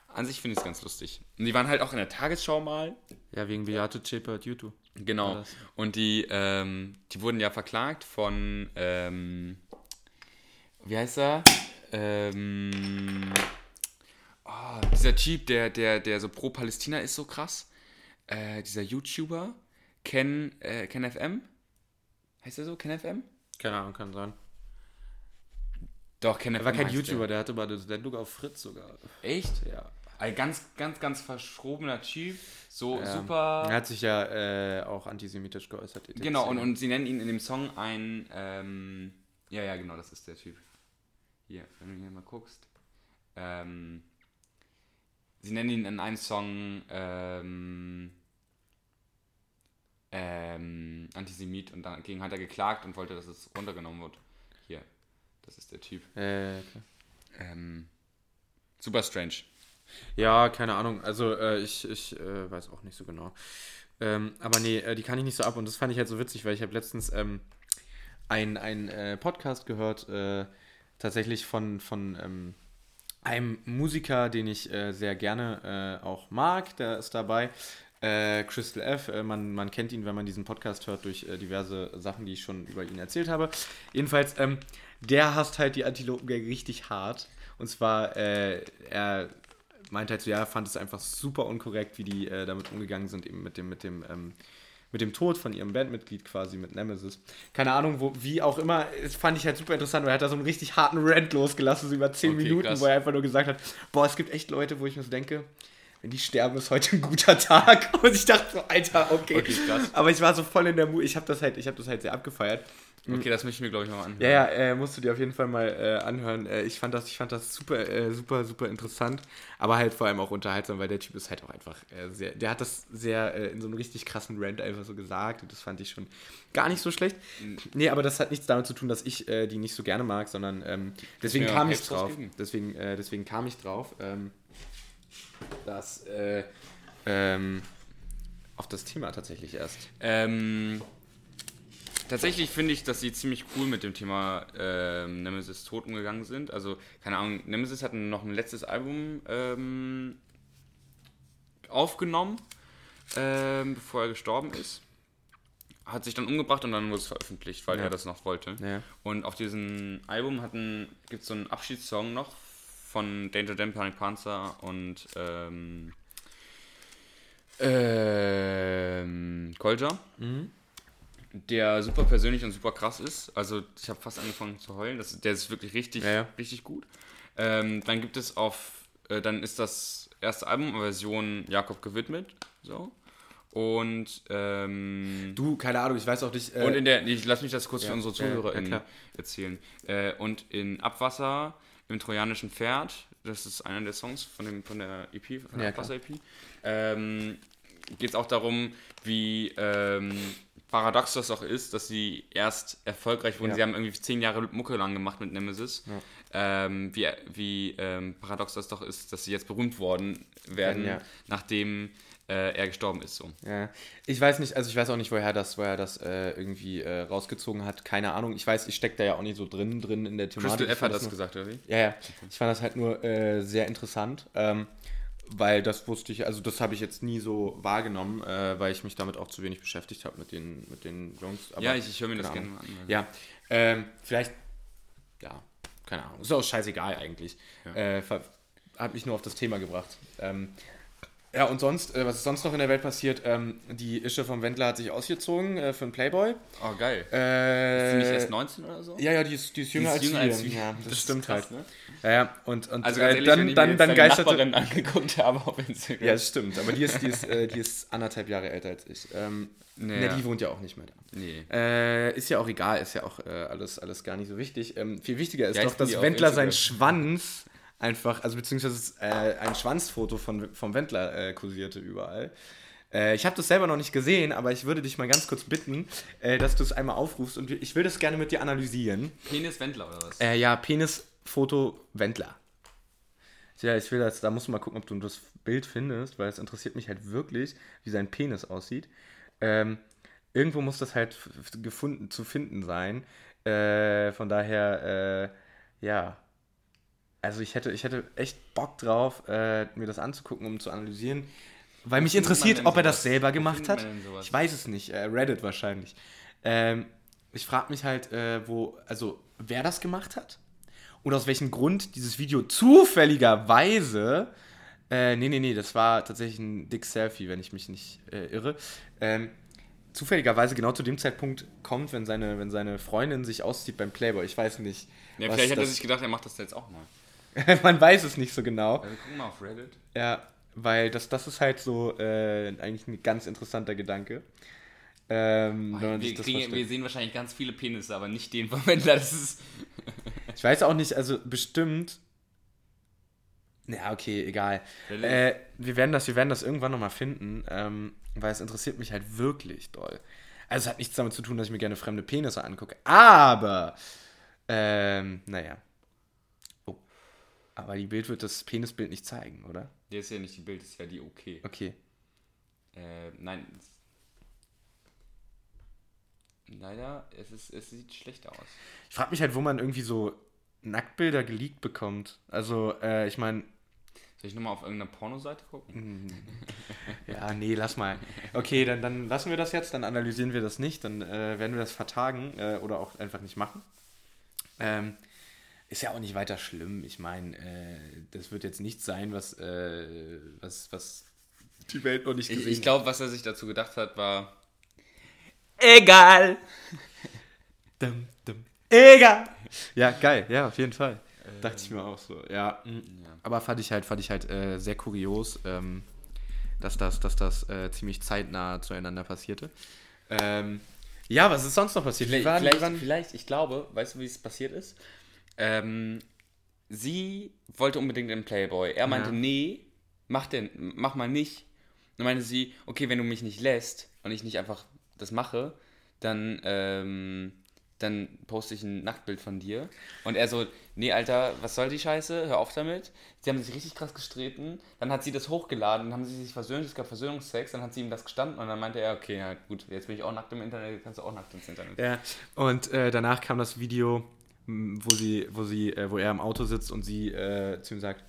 [SPEAKER 3] an sich finde ich es ganz lustig. Und die waren halt auch in der Tagesschau mal.
[SPEAKER 2] Ja, wegen Zschäpe und YouTube.
[SPEAKER 3] Genau. Und die, ähm, die wurden ja verklagt von, ähm, wie heißt er? Ähm, oh, dieser Typ, der, der, der so pro Palästina ist, so krass. Äh, dieser YouTuber, Ken, äh, Ken FM. Heißt er so? Ken FM?
[SPEAKER 2] Keine Ahnung, kann sein.
[SPEAKER 3] Doch, Kenneth
[SPEAKER 2] Er war kein YouTuber, der hatte mal das Sendung auf Fritz sogar.
[SPEAKER 3] Echt?
[SPEAKER 2] Ja.
[SPEAKER 3] Ein ganz, ganz, ganz verschrobener Typ. So
[SPEAKER 2] Ja.
[SPEAKER 3] super.
[SPEAKER 2] Er hat sich ja äh, auch antisemitisch geäußert.
[SPEAKER 3] Genau, und, und sie nennen ihn in dem Song ein. Ähm, ja, ja, genau, das ist der Typ. Hier, wenn du hier mal guckst. Ähm, sie nennen ihn in einem Song ähm, ähm, Antisemit und dagegen hat er geklagt und wollte, dass es runtergenommen wird. Hier, das ist der Typ.
[SPEAKER 2] Äh, okay.
[SPEAKER 3] Ähm, super strange.
[SPEAKER 2] Ja, keine Ahnung. Also äh, ich, ich äh, weiß auch nicht so genau. Ähm, aber nee, äh, die kann ich nicht so ab. Und das fand ich halt so witzig, weil ich habe letztens ähm, einen äh, Podcast gehört, äh, tatsächlich von, von ähm, einem Musiker, den ich äh, sehr gerne äh, auch mag. Der ist dabei. Äh, Crystal F. Äh, man, man kennt ihn, wenn man diesen Podcast hört, durch äh, diverse Sachen, die ich schon über ihn erzählt habe. Jedenfalls, ähm, der hasst halt die Antilopengang richtig hart. Und zwar, äh, er meint halt so, ja, fand es einfach super unkorrekt, wie die damit umgegangen sind, eben mit dem, mit dem, ähm, mit dem Tod von ihrem Bandmitglied quasi, mit Nemesis. Keine Ahnung, wo, wie auch immer, das fand ich halt super interessant, weil er hat da so einen richtig harten Rant losgelassen, so über 10
[SPEAKER 3] Okay,
[SPEAKER 2] Minuten,
[SPEAKER 3] krass.
[SPEAKER 2] wo er einfach nur gesagt hat, boah, es gibt echt Leute, wo ich mir so denke, wenn die sterben, ist heute ein guter Tag. Und ich dachte so, Alter, okay.
[SPEAKER 3] Okay, krass.
[SPEAKER 2] Aber ich war so voll in der Mut, ich habe das halt, ich habe das halt sehr abgefeiert.
[SPEAKER 3] Okay, das möchte ich mir, glaube ich, mal anhören.
[SPEAKER 2] Ja, ja, äh, musst du dir auf jeden Fall mal äh, anhören. Äh, ich fand das, ich fand das super, äh, super, super interessant, aber halt vor allem auch unterhaltsam, weil der Typ ist halt auch einfach äh, sehr, der hat das sehr äh, in so einem richtig krassen Rant einfach so gesagt und das fand ich schon gar nicht so schlecht. Nee, aber das hat nichts damit zu tun, dass ich die nicht so gerne mag, sondern ähm, deswegen
[SPEAKER 3] mir
[SPEAKER 2] kam ich drauf.
[SPEAKER 3] rausgeben.
[SPEAKER 2] Deswegen, äh, deswegen kam ich drauf, dass äh, ähm, auf das Thema tatsächlich erst.
[SPEAKER 3] Ähm, tatsächlich finde ich, dass sie ziemlich cool mit dem Thema ähm, Nemesis tot umgegangen sind. Also, keine Ahnung, Nemesis hat noch ein letztes Album ähm, aufgenommen, ähm, bevor er gestorben ist. Hat sich dann umgebracht und dann wurde es veröffentlicht, weil
[SPEAKER 2] Ja.
[SPEAKER 3] er das noch wollte.
[SPEAKER 2] Ja.
[SPEAKER 3] Und auf diesem Album gibt es so einen Abschiedssong noch von Danger Dan, Panic Panzer und ähm, ähm, Kolja, der super persönlich und super krass ist. Also ich habe fast angefangen zu heulen. Das, der ist wirklich richtig,
[SPEAKER 2] Ja, ja.
[SPEAKER 3] richtig gut. Ähm, dann gibt es auf, äh, dann ist das erste Album Version Jakob gewidmet. So. Und ähm,
[SPEAKER 2] Du, keine Ahnung, ich weiß auch nicht. äh,
[SPEAKER 3] und in der, ich lass mich das kurz
[SPEAKER 2] Ja,
[SPEAKER 3] für unsere
[SPEAKER 2] ja, ja,
[SPEAKER 3] erzählen. Äh, und in Abwasser im trojanischen Pferd, das ist einer der Songs von, dem, von der EP, von der. Abwasser-EP, ähm, geht es auch darum, wie ähm, paradox das auch ist, dass sie erst erfolgreich wurden.
[SPEAKER 2] Ja.
[SPEAKER 3] Sie haben irgendwie zehn Jahre Mucke lang gemacht mit Nemesis. Ähm, wie wie ähm, paradox das doch ist, dass sie jetzt berühmt worden werden,
[SPEAKER 2] Ja.
[SPEAKER 3] nachdem äh, er gestorben ist. So.
[SPEAKER 2] Ja, ich weiß nicht, also ich weiß auch nicht, woher das, woher das äh, irgendwie äh, rausgezogen hat. Keine Ahnung. Ich weiß, ich stecke da ja auch nicht so drin, drin in der Thematik.
[SPEAKER 3] Crystal F hat das
[SPEAKER 2] nur-
[SPEAKER 3] gesagt, oder wie?
[SPEAKER 2] Ja, ja. Ich fand das halt nur äh, sehr interessant, ähm, weil das wusste ich, also das habe ich jetzt nie so wahrgenommen, äh, weil ich mich damit auch zu wenig beschäftigt habe mit den, mit den Jungs. Aber
[SPEAKER 3] ja, ich, ich höre mir das gerne mal an.
[SPEAKER 2] Ja, ähm, vielleicht, ja, keine Ahnung. Ist auch scheißegal eigentlich. Äh, ver- hat mich nur auf das Thema gebracht. Ähm, ja, und sonst, äh, was ist sonst noch in der Welt passiert? Ähm, die Ische vom Wendler hat sich ausgezogen äh, für einen Playboy.
[SPEAKER 3] Oh, geil.
[SPEAKER 2] Äh,
[SPEAKER 3] Ist sie nicht erst 19 oder so?
[SPEAKER 2] ja, ja, die ist, die ist jünger,
[SPEAKER 3] ist
[SPEAKER 2] als,
[SPEAKER 3] jünger als wir.
[SPEAKER 2] Ja, das,
[SPEAKER 3] Das ist
[SPEAKER 2] stimmt
[SPEAKER 3] krass,
[SPEAKER 2] halt.
[SPEAKER 3] ne?
[SPEAKER 2] Ja, ja, und, und
[SPEAKER 3] Also
[SPEAKER 2] äh,
[SPEAKER 3] ehrlich,
[SPEAKER 2] dann, dann, dann geisterte.
[SPEAKER 3] Nachbarin angeguckt habe auf Instagram.
[SPEAKER 2] Ja, das stimmt, aber die ist, die ist, äh, die ist anderthalb Jahre älter als ich. Ähm,
[SPEAKER 3] Nee,
[SPEAKER 2] ne, die wohnt ja auch nicht mehr da.
[SPEAKER 3] nee.
[SPEAKER 2] Äh, ist ja auch egal, ist ja auch alles, alles gar nicht so wichtig. Ähm, viel wichtiger ist
[SPEAKER 3] Ja,
[SPEAKER 2] doch, dass
[SPEAKER 3] die
[SPEAKER 2] Wendler seinen. Schwanz einfach, also beziehungsweise äh, ein Schwanzfoto von, vom Wendler äh, kursierte überall. Äh, ich habe das selber noch nicht gesehen, aber ich würde dich mal ganz kurz bitten, äh, dass du es einmal aufrufst und ich will das gerne mit dir analysieren.
[SPEAKER 3] Penis Wendler oder was?
[SPEAKER 2] Äh, ja, Penisfoto Wendler. Tja, ich will das, da musst du mal gucken, ob du das Bild findest, weil es interessiert mich halt wirklich, wie sein Penis aussieht. Ähm, irgendwo muss das halt gefunden, zu finden sein. Äh, von daher, äh, ja. Also ich hätte, ich hätte echt Bock drauf, äh, mir das anzugucken, um zu analysieren. Weil mich interessiert, ob er das selber gemacht hat. Ich weiß es nicht. Äh, Reddit wahrscheinlich. Ähm, ich frage mich halt, äh, wo, also wer das gemacht hat und aus welchem Grund dieses Video zufälligerweise, äh, nee, nee, nee, das war tatsächlich ein dick Selfie, wenn ich mich nicht äh, irre, ähm, zufälligerweise genau zu dem Zeitpunkt kommt, wenn seine, wenn seine Freundin sich auszieht beim Playboy. Ich weiß nicht.
[SPEAKER 3] Ja, vielleicht hat er sich gedacht, er macht das jetzt auch mal.
[SPEAKER 2] Man weiß es nicht so genau.
[SPEAKER 3] Also gucken mal auf Reddit.
[SPEAKER 2] Ja, weil das, das ist halt so äh, eigentlich ein ganz interessanter Gedanke. Ähm, sich
[SPEAKER 3] Wir, kriegen, wir sehen wahrscheinlich ganz viele Penisse, aber nicht den vom Wendler. Das ist.
[SPEAKER 2] Ich weiß auch nicht, also bestimmt. Ja, okay, egal. Äh, wir, werden das, wir werden das irgendwann nochmal finden, ähm, weil es interessiert mich halt wirklich doll. Also es hat nichts damit zu tun, dass ich mir gerne fremde Penisse angucke. Aber, ähm, naja. Aber die Bild wird das Penisbild nicht zeigen, oder?
[SPEAKER 3] Der ist ja nicht die Bild, das ist ja die okay.
[SPEAKER 2] Okay.
[SPEAKER 3] Äh, nein. Leider, es, ist, es sieht schlecht aus.
[SPEAKER 2] Ich frage mich halt, wo man irgendwie so Nacktbilder geleakt bekommt. Also, äh, ich meine,
[SPEAKER 3] Soll ich nochmal auf irgendeiner Pornoseite gucken?
[SPEAKER 2] Ja, nee, lass mal. Okay, dann, dann lassen wir das jetzt, dann analysieren wir das nicht, dann äh, werden wir das vertagen äh, oder auch einfach nicht machen. Ähm, ist ja auch nicht weiter schlimm. Ich meine, äh, das wird jetzt nichts sein, was, äh, was, was die Welt noch nicht
[SPEAKER 3] Ich,
[SPEAKER 2] gesehen
[SPEAKER 3] ich glaube, was er sich dazu gedacht hat, war. Egal!
[SPEAKER 2] Dum, dum. Egal! Ja, geil, ja, auf jeden Fall. Dachte ich mir auch so, ja. mm.
[SPEAKER 3] Ja.
[SPEAKER 2] Aber fand ich halt, fand ich halt äh, sehr kurios, ähm, dass das, dass das äh, ziemlich zeitnah zueinander passierte. Ähm, ja, was ist sonst noch passiert?
[SPEAKER 3] Vielleicht,
[SPEAKER 2] waren-
[SPEAKER 3] vielleicht,
[SPEAKER 2] waren-
[SPEAKER 3] vielleicht, ich glaube, weißt du, wie es passiert ist? Ähm, sie wollte unbedingt einen Playboy. Er meinte,
[SPEAKER 2] Ja.
[SPEAKER 3] nee, mach, den, mach mal nicht. Dann meinte sie, okay, wenn du mich nicht lässt und ich nicht einfach das mache, dann, ähm, dann poste ich ein Nacktbild von dir. Und er so, nee, Alter, was soll die Scheiße? Hör auf damit. Sie haben sich richtig krass gestritten. Dann hat sie das hochgeladen, dann haben sie sich versöhnt, es gab Versöhnungsex, dann hat sie ihm das gestanden und dann meinte er, okay, ja gut, jetzt bin ich auch nackt im Internet, kannst du auch nackt ins Internet.
[SPEAKER 2] Ja, und äh, danach kam das Video, wo sie, wo sie, äh, wo er im Auto sitzt und sie äh, zu ihm sagt,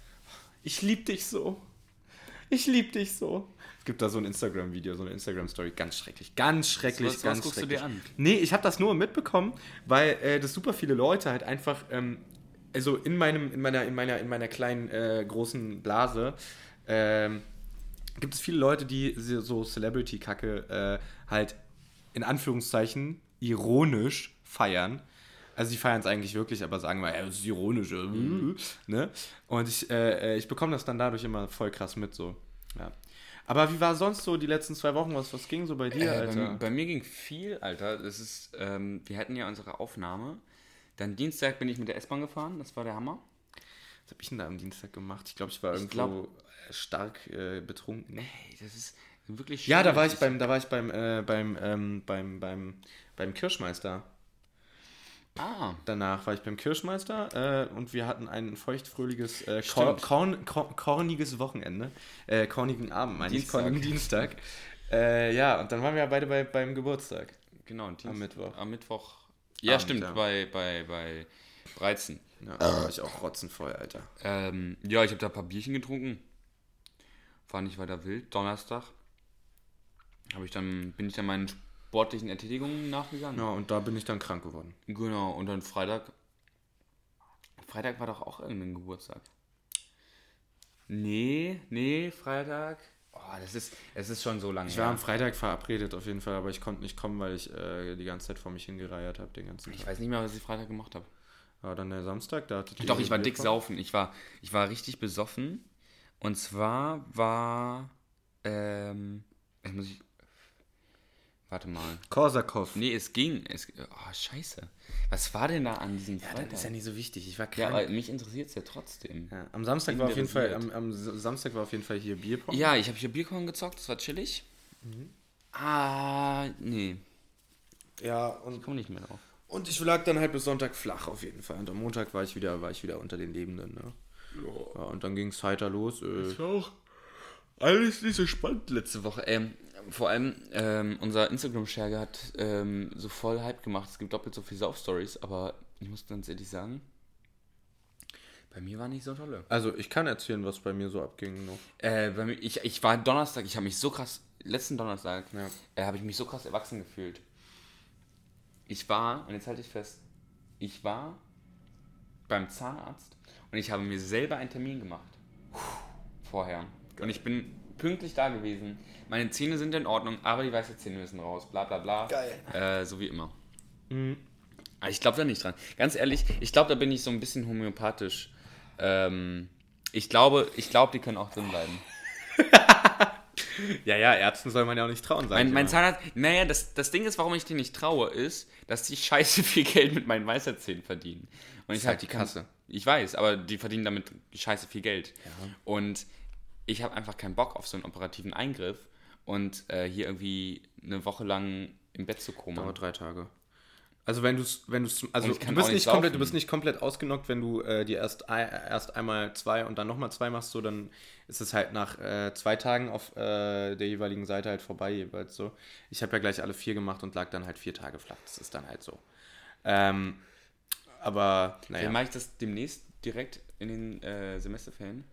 [SPEAKER 2] ich lieb dich so. Ich lieb dich so. Es gibt da so ein Instagram-Video, so eine Instagram-Story, ganz schrecklich, ganz schrecklich,
[SPEAKER 3] Was- was
[SPEAKER 2] ganz
[SPEAKER 3] guckst du
[SPEAKER 2] schrecklich.
[SPEAKER 3] dir an?
[SPEAKER 2] Nee, ich habe das nur mitbekommen, weil äh, das super viele Leute halt einfach, ähm, also in meinem, in meiner, in meiner, in meiner kleinen äh, großen Blase, ähm, gibt es viele Leute, die so Celebrity-Kacke äh, halt in Anführungszeichen ironisch feiern. Also sie feiern es eigentlich wirklich, aber sagen mal, ja, das ist ironisch. Äh, ne? Und ich, äh, äh, ich bekomme das dann dadurch immer voll krass mit so. Ja. Aber wie war sonst so die letzten zwei Wochen? Was, was ging so bei dir,
[SPEAKER 3] Äh, bei,
[SPEAKER 2] Alter?
[SPEAKER 3] mir- bei mir ging viel, Alter. Das ist, ähm, wir hatten ja unsere Aufnahme. Dann Dienstag bin ich mit der S-Bahn gefahren, das war der Hammer.
[SPEAKER 2] Was habe ich denn da am Dienstag gemacht? Ich glaube, ich war
[SPEAKER 3] Ich
[SPEAKER 2] irgendwo
[SPEAKER 3] glaub-
[SPEAKER 2] stark äh, betrunken. Ne?
[SPEAKER 3] Ey, das ist wirklich
[SPEAKER 2] Ja,
[SPEAKER 3] schön.
[SPEAKER 2] da war ich beim, da war ich beim, äh, beim, ähm, beim, beim, beim Kirschmeister.
[SPEAKER 3] Ah,
[SPEAKER 2] Danach war ich beim Kirschmeister äh, und wir hatten ein feuchtfröhliches, äh, kor korn kor korniges Wochenende. Äh, kornigen Abend, meine ich,
[SPEAKER 3] Dienstag.
[SPEAKER 2] kornigen Dienstag. äh, ja, und dann waren wir ja beide bei, beim Geburtstag.
[SPEAKER 3] genau. Dienstag,
[SPEAKER 2] Am Mittwoch.
[SPEAKER 3] Am Mittwoch. Ja,
[SPEAKER 2] Abend,
[SPEAKER 3] stimmt,
[SPEAKER 2] ja.
[SPEAKER 3] bei, bei, bei Breizen.
[SPEAKER 2] Ja, da war ich auch rotzenvoll, Alter.
[SPEAKER 3] Ähm, ja, ich habe da ein paar Bierchen getrunken. War nicht weiter wild. Donnerstag habe ich dann, bin ich dann meinen sportlichen Ertätigungen nachgegangen.
[SPEAKER 2] Ja, und da bin ich dann krank geworden.
[SPEAKER 3] Genau, und dann Freitag. Freitag war doch auch irgendein Geburtstag. Nee, nee, Freitag. Oh, das ist, es ist schon so lange.
[SPEAKER 2] Ich war
[SPEAKER 3] her.
[SPEAKER 2] am Freitag verabredet auf jeden Fall, aber ich konnte nicht kommen, weil ich äh, die ganze Zeit vor mich hingereiert habe, den ganzen
[SPEAKER 3] Ich
[SPEAKER 2] Tag.
[SPEAKER 3] weiß nicht mehr, was ich Freitag gemacht habe.
[SPEAKER 2] Aber dann der Samstag, da hattet ihr
[SPEAKER 3] Doch, ich war dick
[SPEAKER 2] vor?
[SPEAKER 3] saufen. Ich war, ich war richtig besoffen. Und zwar war. Ähm, jetzt muss ich. Warte mal.
[SPEAKER 2] Korsakow.
[SPEAKER 3] Nee, es ging. Es, oh, scheiße. Was war denn da an diesem
[SPEAKER 2] Ja,
[SPEAKER 3] Freitag?
[SPEAKER 2] das ist ja nicht so wichtig. Ich war
[SPEAKER 3] Ja,
[SPEAKER 2] krank.
[SPEAKER 3] aber mich interessiert es ja trotzdem.
[SPEAKER 2] Ja, am Samstag war auf jeden Fall, am, am Samstag war auf jeden Fall hier Bierpong.
[SPEAKER 3] Ja, ich habe hier Bierkorn gezockt, das war chillig.
[SPEAKER 2] Mhm.
[SPEAKER 3] Ah, nee,
[SPEAKER 2] ja und,
[SPEAKER 3] ich komme nicht mehr drauf.
[SPEAKER 2] und ich lag dann halt bis Sonntag flach auf jeden Fall. Und am Montag war ich wieder, war ich wieder unter den Lebenden. Ne? Ja, und dann ging es heiter los. Äh,
[SPEAKER 3] war auch alles nicht so spannend letzte Woche. Ähm, vor allem, ähm, unser Instagram-Scherge hat ähm, so voll Hype gemacht. Es gibt doppelt so viele Sauf-Stories, aber ich muss ganz ehrlich sagen, bei mir war nicht so tolle.
[SPEAKER 2] also ich kann erzählen, was bei mir so abging noch.
[SPEAKER 3] Äh, bei mir, ich, ich war Donnerstag, ich habe mich so krass, letzten Donnerstag,
[SPEAKER 2] Ja.
[SPEAKER 3] äh, habe ich mich so krass erwachsen gefühlt. Ich war, und jetzt halte ich fest, ich war beim Zahnarzt und ich habe mir selber einen Termin gemacht. Vorher. Und ich bin pünktlich da gewesen. Meine Zähne sind in Ordnung, aber die weißen Zähne müssen raus. Bla bla bla.
[SPEAKER 4] Geil.
[SPEAKER 3] Äh, so wie immer. Aber ich glaube da nicht dran. Ganz ehrlich, ich glaube, da bin ich so ein bisschen homöopathisch. Ähm, ich glaube, ich glaube, die können auch drin bleiben.
[SPEAKER 2] Ja, ja, Ärzten soll man ja auch nicht trauen,
[SPEAKER 3] Mein,
[SPEAKER 2] sagen
[SPEAKER 3] mein Zahnarzt, naja, das, das Ding ist, warum ich dir nicht traue, ist, dass die scheiße viel Geld mit meinen Weisheitszähnen verdienen. Und ich
[SPEAKER 2] ist halt die Kasse.
[SPEAKER 3] Ich weiß, aber die verdienen damit scheiße viel Geld. Und ich habe einfach keinen Bock auf so einen operativen Eingriff und äh, hier irgendwie eine Woche lang im Bett zu kommen.
[SPEAKER 2] Dauert drei Tage. Also wenn du es, wenn du also du bist nicht komplett, du bist nicht komplett ausgenockt, wenn du äh, dir erst, erst einmal zwei und dann nochmal zwei machst, so dann ist es halt nach äh, zwei Tagen auf äh, der jeweiligen Seite halt vorbei jeweils so. Ich habe ja gleich alle vier gemacht und lag dann halt vier Tage flach. Das ist dann halt so. Ähm, aber
[SPEAKER 3] Dann
[SPEAKER 2] naja.
[SPEAKER 3] mache ich das demnächst direkt in den äh, Semesterferien.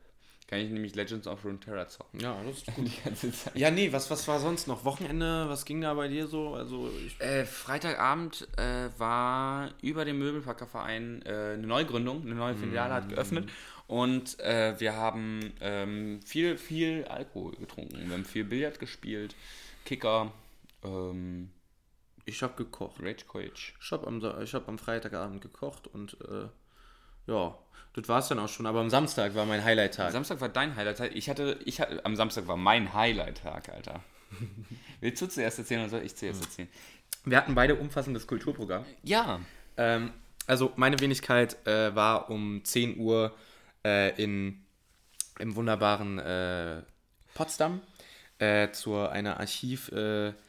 [SPEAKER 3] Kann ich nämlich Legends of Runeterra zocken.
[SPEAKER 2] Ja, das ist gut.
[SPEAKER 3] Die ganze Zeit.
[SPEAKER 2] Ja, nee, was, was war sonst noch? Wochenende, was ging da bei dir so? Also ich,
[SPEAKER 3] Äh, Freitagabend äh, war über dem Möbelpackerverein äh, eine Neugründung, eine neue Filiale hat geöffnet und äh, wir haben ähm, viel, viel Alkohol getrunken. Wir haben viel Billard gespielt, Kicker, ähm,
[SPEAKER 2] ich habe gekocht.
[SPEAKER 3] Rage Coach.
[SPEAKER 2] Ich habe am, ich hab am Freitagabend gekocht und äh, ja, das war es dann auch schon. Aber am Samstag war mein Highlight-Tag.
[SPEAKER 3] Samstag war dein Highlight-Tag. Ich hatte, ich hatte, am Samstag war mein Highlight-Tag, Alter. Willst du zuerst erzählen oder soll ich zuerst erzählen?
[SPEAKER 2] Wir hatten beide umfassendes Kulturprogramm.
[SPEAKER 3] Ja.
[SPEAKER 2] Ähm, also meine Wenigkeit äh, war um 10 Uhr äh, in, im wunderbaren äh, Potsdam äh, zu einer Archivbesichtigung äh,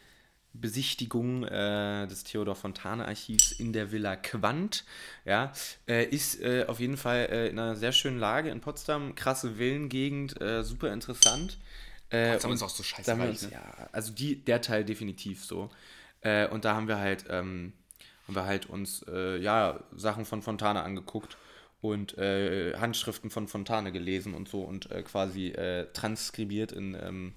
[SPEAKER 2] Besichtigung, äh, des Theodor Fontane Archivs in der Villa Quandt. Ja, äh, ist äh, auf jeden Fall äh, in einer sehr schönen Lage in Potsdam. Krasse Villengegend, äh, super interessant. Äh,
[SPEAKER 3] Potsdam ist auch so scheiße
[SPEAKER 2] da haben wir
[SPEAKER 3] reich,
[SPEAKER 2] uns,
[SPEAKER 3] ne?
[SPEAKER 2] Ja, also die, der Teil definitiv so. Und da haben wir halt, ähm, haben wir halt uns ja, Sachen von Fontane angeguckt und Handschriften von Fontane gelesen und so und quasi transkribiert in ähm,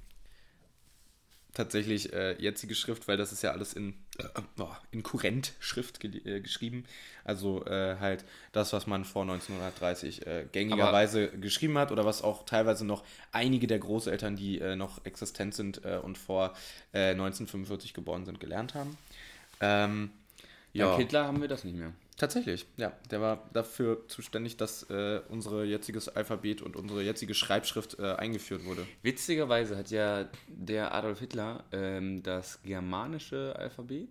[SPEAKER 2] tatsächlich äh, jetzige Schrift, weil das ist ja alles in, äh, oh, in Kurrentschrift ge äh, geschrieben. Also äh, halt das, was man vor 1930 äh, gängigerweise geschrieben hat oder was auch teilweise noch einige der Großeltern, die äh, noch existent sind äh, und vor äh, 1945 geboren sind, gelernt haben. Ähm, ja,
[SPEAKER 3] Hitler haben wir das nicht mehr.
[SPEAKER 2] Tatsächlich, ja. Der war dafür zuständig, dass äh, unser jetziges Alphabet und unsere jetzige Schreibschrift äh, eingeführt wurde.
[SPEAKER 3] Witzigerweise hat ja der Adolf Hitler ähm, das germanische Alphabet,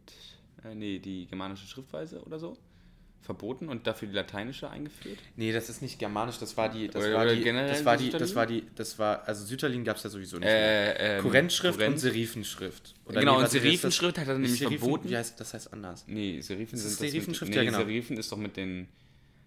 [SPEAKER 3] äh, nee, die germanische Schriftweise oder so, verboten und dafür die lateinische eingeführt.
[SPEAKER 2] Nee, das ist nicht germanisch, das war die, das
[SPEAKER 3] Oder-
[SPEAKER 2] war
[SPEAKER 3] oder
[SPEAKER 2] die,
[SPEAKER 3] generell
[SPEAKER 2] das war die, das war die, das war, also Sütterlin gab es ja sowieso nicht mehr.
[SPEAKER 3] Äh, ähm,
[SPEAKER 2] Kurrentschrift
[SPEAKER 3] Kurrent-
[SPEAKER 2] und Serifenschrift. Oder
[SPEAKER 3] Genau,
[SPEAKER 2] nee,
[SPEAKER 3] und? Serifenschrift hat er nämlich
[SPEAKER 2] Serifen-
[SPEAKER 3] verboten.
[SPEAKER 2] Wie heißt, das heißt anders.
[SPEAKER 3] Nee, Serifen sind
[SPEAKER 2] ist
[SPEAKER 3] das mit,
[SPEAKER 2] Serifenschrift?
[SPEAKER 3] nee,
[SPEAKER 2] Ja, genau.
[SPEAKER 3] Serifen ist doch mit den...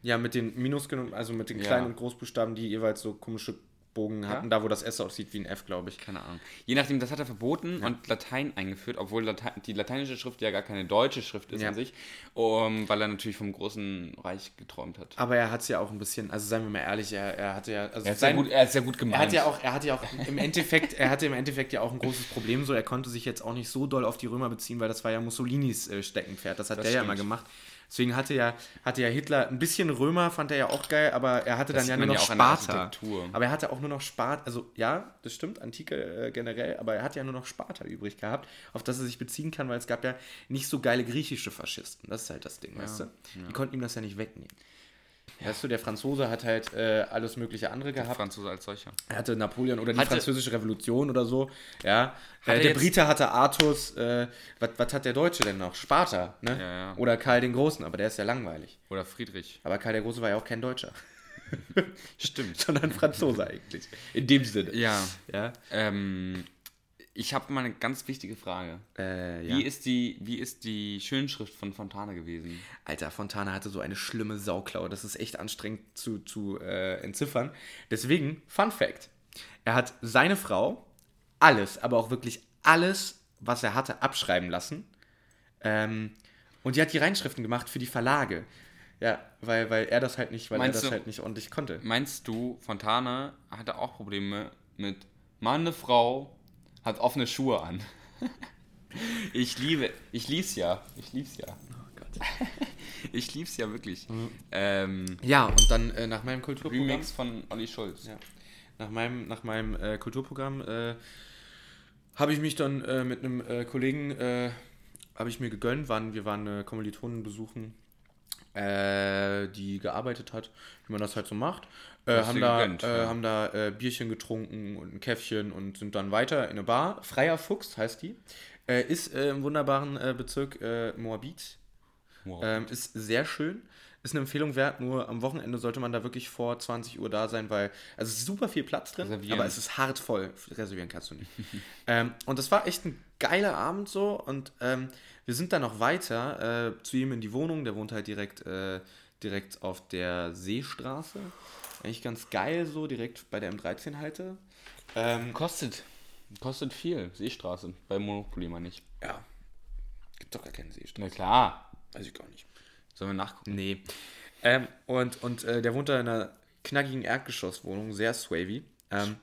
[SPEAKER 2] Ja, mit den Minuskeln, also mit den
[SPEAKER 3] Ja.
[SPEAKER 2] kleinen und Großbuchstaben, die jeweils so komische Bogen hatten, da wo das S aussieht wie ein F, glaube ich.
[SPEAKER 3] Keine Ahnung. Je nachdem, das hat er verboten und Latein eingeführt, obwohl Late die lateinische Schrift ja gar keine deutsche Schrift ist
[SPEAKER 2] Ja.
[SPEAKER 3] an sich, um, weil er natürlich vom großen Reich geträumt hat.
[SPEAKER 2] Aber er hat es ja auch ein bisschen, also seien wir mal ehrlich, er, er hatte ja, also
[SPEAKER 3] Er sehr gut, er ist sehr gut
[SPEAKER 2] Er
[SPEAKER 3] gemeint.
[SPEAKER 2] hat ja auch, er hat ja auch im Endeffekt, er hatte im Endeffekt ja auch ein großes Problem so, er konnte sich jetzt auch nicht so doll auf die Römer beziehen, weil das war ja Mussolinis äh, Steckenpferd, das hat
[SPEAKER 3] Das
[SPEAKER 2] der ja
[SPEAKER 3] stimmt.
[SPEAKER 2] immer gemacht. Deswegen hatte ja, hatte ja Hitler ein bisschen Römer, fand er ja auch geil, aber er hatte
[SPEAKER 3] Das
[SPEAKER 2] dann ja nur noch
[SPEAKER 3] ja
[SPEAKER 2] Sparta. Aber er hatte auch nur noch Sparta, also ja, das stimmt, Antike äh, generell, aber er hat ja nur noch Sparta übrig gehabt, auf das er sich beziehen kann, weil es gab ja nicht so geile griechische Faschisten. Das ist halt das Ding, weißt du? Die konnten ihm das ja nicht wegnehmen. Weißt du, der Franzose hat halt äh, alles mögliche andere gehabt.
[SPEAKER 3] Franzose als solcher.
[SPEAKER 2] Er hatte Napoleon oder die
[SPEAKER 3] Hatte-
[SPEAKER 2] französische Revolution oder so. Ja. Äh, der Brite hatte Artus. Äh, was, was hat der Deutsche denn noch? Sparta, ne?
[SPEAKER 3] Ja, ja.
[SPEAKER 2] Oder Karl den Großen, aber der ist ja langweilig.
[SPEAKER 3] Oder Friedrich.
[SPEAKER 2] Aber Karl der Große war ja auch kein Deutscher.
[SPEAKER 3] Stimmt.
[SPEAKER 2] Sondern Franzose eigentlich. In dem Sinne.
[SPEAKER 3] Ja.
[SPEAKER 2] Ja.
[SPEAKER 3] Ähm, ich habe mal eine ganz wichtige Frage.
[SPEAKER 2] Äh, ja.
[SPEAKER 3] Wie, ist die, wie ist die Schönschrift von Fontane gewesen?
[SPEAKER 2] Alter, Fontana hatte so eine schlimme Sauklaue. Das ist echt anstrengend zu, zu äh, entziffern. Deswegen, Fun Fact: Er hat seine Frau alles, aber auch wirklich alles, was er hatte, abschreiben lassen. Ähm, und die hat die Reinschriften gemacht für die Verlage. Ja, weil, weil er das halt nicht, weil
[SPEAKER 3] Meinst
[SPEAKER 2] er das
[SPEAKER 3] du-
[SPEAKER 2] halt nicht ordentlich konnte.
[SPEAKER 3] Meinst du, Fontane hatte auch Probleme mit meine Frau hat offene Schuhe an? ich liebe, ich lieb's ja. Ich lieb's ja. Ich lieb's ja wirklich. Ähm,
[SPEAKER 2] Ja, und dann äh, nach meinem Kulturprogramm.
[SPEAKER 3] Remix von Olli Schulz.
[SPEAKER 2] Ja. nach meinem, nach meinem äh, Kulturprogramm äh, habe ich mich dann äh, mit einem äh, Kollegen, äh, habe ich mir gegönnt, waren, wir waren äh, Kommilitonen besuchen, äh, die gearbeitet hat, wie man das halt so macht. Äh, haben, da,
[SPEAKER 3] gegönnt,
[SPEAKER 2] äh,
[SPEAKER 3] ja.
[SPEAKER 2] haben da äh, Bierchen getrunken und ein Käffchen und sind dann weiter in eine Bar. Freier Fuchs heißt die. Äh, ist äh, im wunderbaren Bezirk äh, Moabit.
[SPEAKER 3] Wow.
[SPEAKER 2] Ähm, ist sehr schön. Ist eine Empfehlung wert, nur am Wochenende sollte man da wirklich vor 20 Uhr da sein, weil also es ist super viel Platz drin,
[SPEAKER 3] Reservieren.
[SPEAKER 2] aber es ist hart voll. Reservieren kannst du nicht. ähm, und das war echt ein geiler Abend so und ähm, wir sind dann noch weiter äh, zu ihm in die Wohnung. Der wohnt halt direkt, äh, direkt auf der Seestraße. Eigentlich ganz geil so, direkt bei der M13 halte. Ähm,
[SPEAKER 3] Kostet. Kostet viel. Seestraße. Bei Monopoly mal nicht.
[SPEAKER 2] ja, gibt doch gar keine Seestraße.
[SPEAKER 3] Na klar.
[SPEAKER 2] Weiß ich gar nicht.
[SPEAKER 3] Sollen wir nachgucken?
[SPEAKER 2] Nee. Ähm, und und äh, der wohnt da in einer knackigen Erdgeschosswohnung, sehr swavy. Ähm,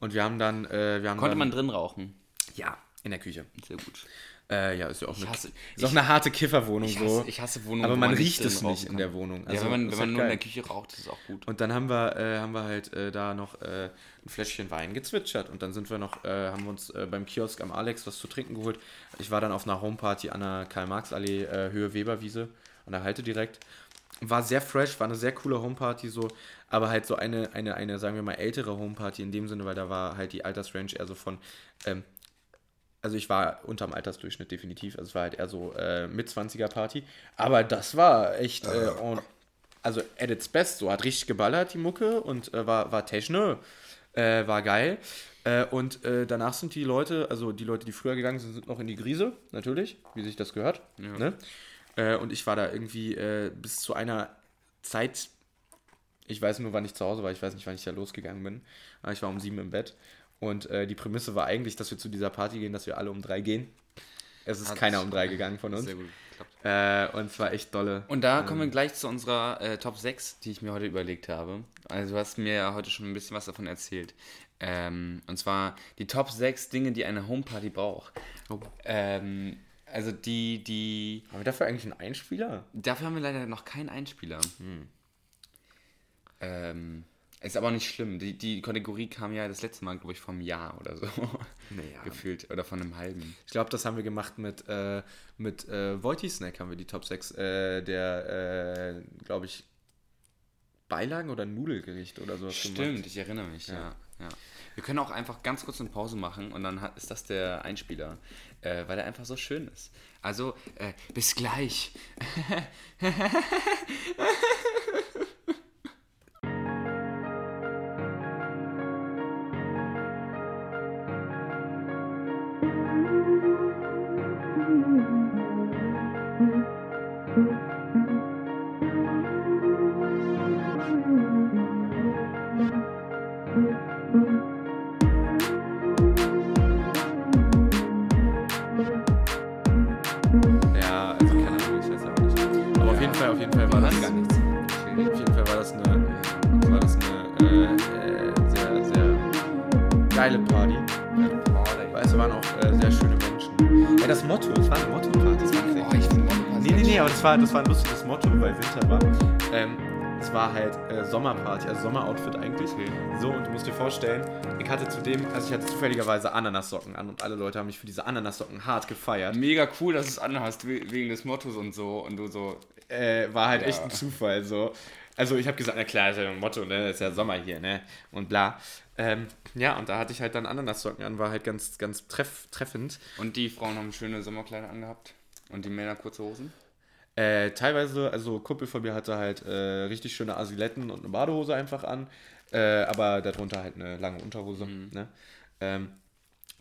[SPEAKER 2] und wir haben dann. Äh, wir haben
[SPEAKER 3] Konnte
[SPEAKER 2] dann,
[SPEAKER 3] man drin rauchen?
[SPEAKER 2] Ja, in der Küche.
[SPEAKER 3] Sehr gut.
[SPEAKER 2] Äh, ja, ist ja auch eine,
[SPEAKER 3] hasse-
[SPEAKER 2] ist auch eine harte Kifferwohnung
[SPEAKER 3] Ich
[SPEAKER 2] so.
[SPEAKER 3] hasse, ich hasse Wohnungen,
[SPEAKER 2] aber man riecht es nicht in der Wohnung.
[SPEAKER 3] ja,
[SPEAKER 2] Also,
[SPEAKER 3] wenn man, wenn man
[SPEAKER 2] halt
[SPEAKER 3] nur in der Küche raucht, ist es auch gut.
[SPEAKER 2] Und dann haben wir, äh, haben wir halt äh, da noch äh, ein Fläschchen Wein gezwitschert. Und dann sind wir noch, äh, haben wir uns äh, beim Kiosk am Alex was zu trinken geholt. Ich war dann auf einer Homeparty an der Karl-Marx-Allee, Höhe Weberwiese, an der Halte direkt. War sehr fresh, war eine sehr coole Homeparty so, aber halt so eine, eine, eine, sagen wir mal, ältere Homeparty in dem Sinne, weil da war halt die Altersrange eher so von, ähm, also ich war unterm Altersdurchschnitt definitiv, also es war halt eher so äh, mit 20er Party, aber das war echt, äh, on, also at its best, so hat richtig geballert die Mucke und äh, war, war Techno, äh, war geil. Äh, und äh, danach sind die Leute, also die Leute, die früher gegangen sind, sind noch in die Grise, natürlich, wie sich das gehört.
[SPEAKER 3] Ja.
[SPEAKER 2] Ne? Äh, und ich war da irgendwie bis zu einer Zeit, ich weiß nur, wann ich zu Hause war, ich weiß nicht, wann ich da losgegangen bin. Aber ich war um sieben im Bett. Und äh, die Prämisse war eigentlich, dass wir zu dieser Party gehen, dass wir alle um drei gehen. Es ist
[SPEAKER 3] Hat-
[SPEAKER 2] keiner um drei gegangen von uns.
[SPEAKER 3] Sehr gut geklappt.
[SPEAKER 2] Äh, und es war echt dolle.
[SPEAKER 3] Und da kommen wir gleich zu unserer äh, Top 6, die ich mir heute überlegt habe. Also du hast mir ja heute schon ein bisschen was davon erzählt. Ähm, und zwar die Top 6 Dinge, die eine Homeparty braucht.
[SPEAKER 2] Oh.
[SPEAKER 3] Ähm, also die, die.
[SPEAKER 2] Haben wir dafür eigentlich einen Einspieler?
[SPEAKER 3] Dafür haben wir leider noch keinen Einspieler. Ähm, ist aber nicht schlimm. Die, die Kategorie kam ja das letzte Mal, glaube ich, vom Jahr oder so.
[SPEAKER 2] Naja.
[SPEAKER 3] Gefühlt. Oder von einem halben.
[SPEAKER 2] Ich glaube, das haben wir gemacht mit, äh, mit äh, Voiti Snack, haben wir die Top 6 äh, der, äh, glaube ich, Beilagen oder Nudelgericht oder sowas
[SPEAKER 3] Stimmt, ich erinnere mich, ja.
[SPEAKER 2] Ja.
[SPEAKER 3] ja. Wir können auch einfach ganz kurz eine Pause machen und dann ist das der Einspieler, äh, weil er einfach so schön ist. Also, äh, bis gleich.
[SPEAKER 2] das war, das war ein lustiges Motto, weil Winter war. Ähm, es war halt äh, Sommerparty, also Sommeroutfit eigentlich.
[SPEAKER 3] Okay.
[SPEAKER 2] So, und du musst dir vorstellen, ich hatte zudem, also ich hatte zufälligerweise Ananassocken an und alle Leute haben mich für diese Ananassocken hart gefeiert.
[SPEAKER 3] Mega cool, dass du es anhast, we- wegen des Mottos und so. Und du so,
[SPEAKER 2] Äh, war halt
[SPEAKER 3] Ja.
[SPEAKER 2] echt ein Zufall, so. Also ich habe gesagt, na klar, ist ja ein Motto, ne, ist ja Sommer hier, ne, und bla. Ähm, ja, und da hatte ich halt dann Ananassocken an, war halt ganz, ganz treff, treffend.
[SPEAKER 3] und die Frauen haben schöne Sommerkleider angehabt. Und die Männer kurze Hosen.
[SPEAKER 2] Äh, teilweise, also Kumpel von mir hatte halt äh, richtig schöne Asiletten und eine Badehose einfach an, äh, aber darunter halt eine lange Unterhose. Ne? Ähm,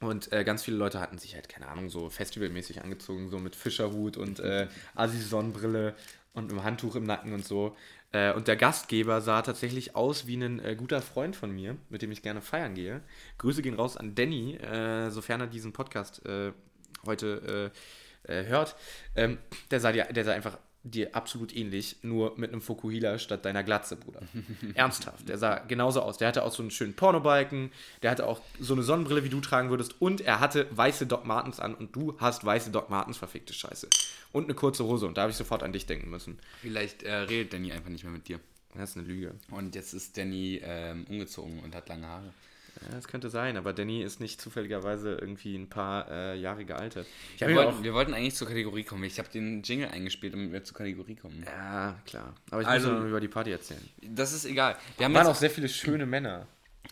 [SPEAKER 2] und äh, ganz viele Leute hatten sich halt, keine Ahnung, so festivalmäßig angezogen, so mit Fischerhut und äh, Asi-Sonnenbrille und einem Handtuch im Nacken und so. Äh, und der Gastgeber sah tatsächlich aus wie ein äh, guter Freund von mir, mit dem ich gerne feiern gehe. Grüße gehen raus an Danny, sofern er diesen Podcast heute äh, hört. Ähm, der, sah dir, der sah einfach dir absolut ähnlich, nur mit einem Fukuhila statt deiner Glatze, Bruder. Ernsthaft. Der sah genauso aus. Der hatte auch so einen schönen Pornobalken, der hatte auch so eine Sonnenbrille, wie du tragen würdest, und er hatte weiße Doc Martens an und du hast weiße Doc Martens, verfickte Scheiße. Und eine kurze Hose und da habe ich sofort an dich denken müssen.
[SPEAKER 3] Vielleicht äh, redet Danny einfach nicht mehr mit dir.
[SPEAKER 2] Das ist eine Lüge.
[SPEAKER 3] Und jetzt ist Danny ähm, umgezogen und hat lange Haare.
[SPEAKER 2] Ja, das könnte sein, aber Danny ist nicht zufälligerweise irgendwie ein paar äh, Jahre gealtert.
[SPEAKER 3] Wir wollten, wir wollten eigentlich zur Kategorie kommen. Ich habe den Jingle eingespielt, damit wir zur Kategorie kommen.
[SPEAKER 2] Ja, klar. Aber ich
[SPEAKER 3] Also-
[SPEAKER 2] muss noch über die Party erzählen.
[SPEAKER 3] Das ist egal. Wir haben
[SPEAKER 2] waren auch sehr viele schöne Männer,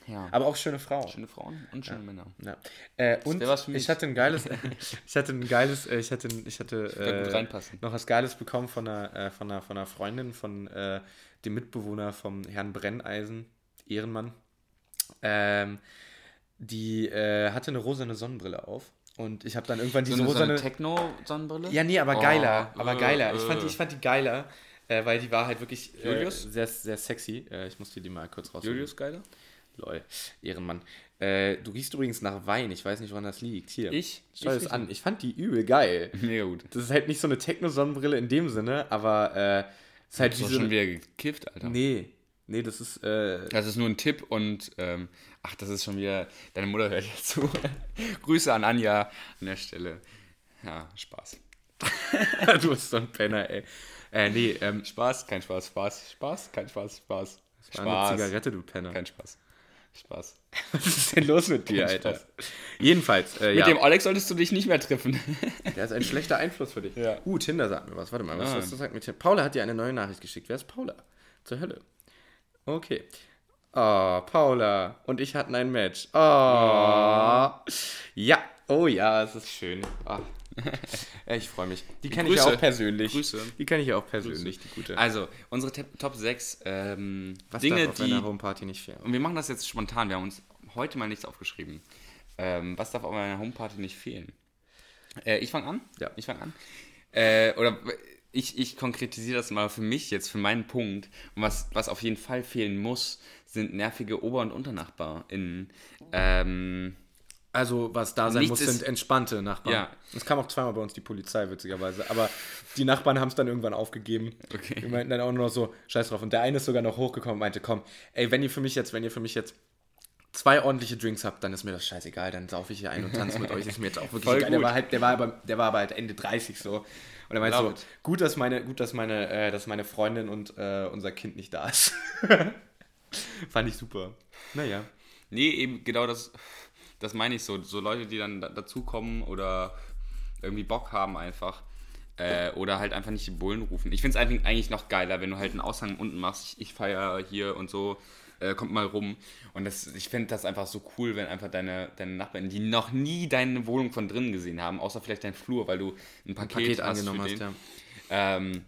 [SPEAKER 3] ja,
[SPEAKER 2] aber auch schöne Frauen.
[SPEAKER 3] schöne Frauen und schöne Männer.
[SPEAKER 2] Ja. Äh, und
[SPEAKER 3] wär was für mich.
[SPEAKER 2] ich hatte ein geiles, ich hatte ein geiles, äh, ich hatte, ich hatte äh,
[SPEAKER 3] reinpassen.
[SPEAKER 2] noch was Geiles bekommen von einer, äh, von einer, von einer Freundin, von äh, dem Mitbewohner vom Herrn Brenneisen, Ehrenmann. Ähm, die äh, hatte eine rosane Sonnenbrille auf und ich habe dann irgendwann
[SPEAKER 3] So
[SPEAKER 2] diese
[SPEAKER 3] so eine
[SPEAKER 2] rosane,
[SPEAKER 3] Techno-Sonnenbrille?
[SPEAKER 2] ja nee, aber
[SPEAKER 3] Oh,
[SPEAKER 2] geiler, aber
[SPEAKER 3] äh,
[SPEAKER 2] geiler. Ich fand, die,
[SPEAKER 3] äh.
[SPEAKER 2] ich fand die geiler, äh, weil die war halt wirklich äh, sehr, sehr sexy. Äh, ich musste die mal kurz raus.
[SPEAKER 3] Julius geiler?
[SPEAKER 2] Lol, Ehrenmann. Du riechst übrigens nach Wein. Ich weiß nicht, woran das liegt. Hier.
[SPEAKER 3] Ich?
[SPEAKER 2] Schau das an. Ich fand die übel geil.
[SPEAKER 3] Mega gut.
[SPEAKER 2] Das ist halt nicht so eine Techno-Sonnenbrille in dem Sinne, aber äh, ist halt
[SPEAKER 3] Du hast
[SPEAKER 2] so
[SPEAKER 3] schon wieder gekifft, Alter.
[SPEAKER 2] Nee, nee, das ist... Äh,
[SPEAKER 3] Das ist nur ein Tipp und ähm, ach, das ist schon wieder. Deine Mutter hört ja zu. Grüße an Anja an der Stelle. Ja, Spaß.
[SPEAKER 2] du bist so ein Penner, ey. Äh, nee, ähm,
[SPEAKER 3] Spaß, kein Spaß, Spaß, Spaß, kein Spaß, Spaß.
[SPEAKER 2] war eine
[SPEAKER 3] Spaß.
[SPEAKER 2] Zigarette, du Penner.
[SPEAKER 3] Kein Spaß. Spaß.
[SPEAKER 2] Was ist denn los mit dir, Alter?
[SPEAKER 3] Spaß.
[SPEAKER 2] Jedenfalls, äh,
[SPEAKER 3] Mit
[SPEAKER 2] ja,
[SPEAKER 3] dem Alex solltest du dich nicht mehr treffen.
[SPEAKER 2] der ist ein schlechter Einfluss für dich.
[SPEAKER 3] Ja.
[SPEAKER 2] Uh, Tinder sagt mir was. Warte mal, was,
[SPEAKER 3] Ah.
[SPEAKER 2] was sagt mir Tinder? Paula hat dir eine neue Nachricht geschickt. Wer ist Paula? Zur Hölle. Okay. Oh, Paula und ich hatten ein Match. Oh. Ja. Oh ja, es ist schön. Ah. Ich freue mich. Die kenne ich ja
[SPEAKER 3] Grüße.
[SPEAKER 2] auch persönlich.
[SPEAKER 3] Grüße.
[SPEAKER 2] Die kenne ich ja auch persönlich, die gute.
[SPEAKER 3] Also, unsere Top 6 ähm,
[SPEAKER 2] Was
[SPEAKER 3] Dinge,
[SPEAKER 2] darf auf
[SPEAKER 3] die.
[SPEAKER 2] einer Homeparty nicht fehlen?
[SPEAKER 3] Und wir machen das jetzt spontan. Wir haben uns heute mal nichts aufgeschrieben. Ähm, was darf auf einer Homeparty nicht fehlen? Äh, ich fange an?
[SPEAKER 2] Ja.
[SPEAKER 3] Ich fange an. Äh, oder ich, ich konkretisiere das mal für mich jetzt, für meinen Punkt. Und was, was auf jeden Fall fehlen muss, sind nervige Ober- und UnternachbarInnen. Ähm,
[SPEAKER 2] Also, was da sein muss, sind entspannte Nachbarn.
[SPEAKER 3] Ja.
[SPEAKER 2] Es kam auch zweimal bei uns die Polizei, witzigerweise. Aber die Nachbarn haben es dann irgendwann aufgegeben.
[SPEAKER 3] Okay.
[SPEAKER 2] Die meinten dann auch nur noch so, scheiß drauf. Und der eine ist sogar noch hochgekommen und meinte, komm, ey, wenn ihr für mich jetzt, wenn ihr für mich jetzt zwei ordentliche Drinks habt, dann ist mir das scheißegal, dann saufe ich hier ein und tanze mit euch. Ist mir jetzt auch wirklich
[SPEAKER 3] Voll
[SPEAKER 2] egal. Der
[SPEAKER 3] gut.
[SPEAKER 2] war, halt, der, war aber, der war aber halt Ende 30 so. Und er meinte so,
[SPEAKER 3] it.
[SPEAKER 2] gut, dass meine, gut, dass meine, äh, dass meine Freundin und äh, unser Kind nicht da ist. Fand ich super. Naja.
[SPEAKER 3] Nee, eben genau das, das meine ich so. So Leute, die dann da, dazukommen oder irgendwie Bock haben einfach. Äh, oder halt einfach nicht die Bullen rufen. Ich finde es eigentlich, eigentlich noch geiler, wenn du halt einen Aushang unten machst. Ich, ich feiere hier und so. Äh, kommt mal rum. Und das, ich finde das einfach so cool, wenn einfach deine, deine Nachbarn, die noch nie deine Wohnung von drinnen gesehen haben, außer vielleicht dein Flur, weil du ein Paket,
[SPEAKER 2] Paket
[SPEAKER 3] hast
[SPEAKER 2] angenommen hast, ja.
[SPEAKER 3] ähm,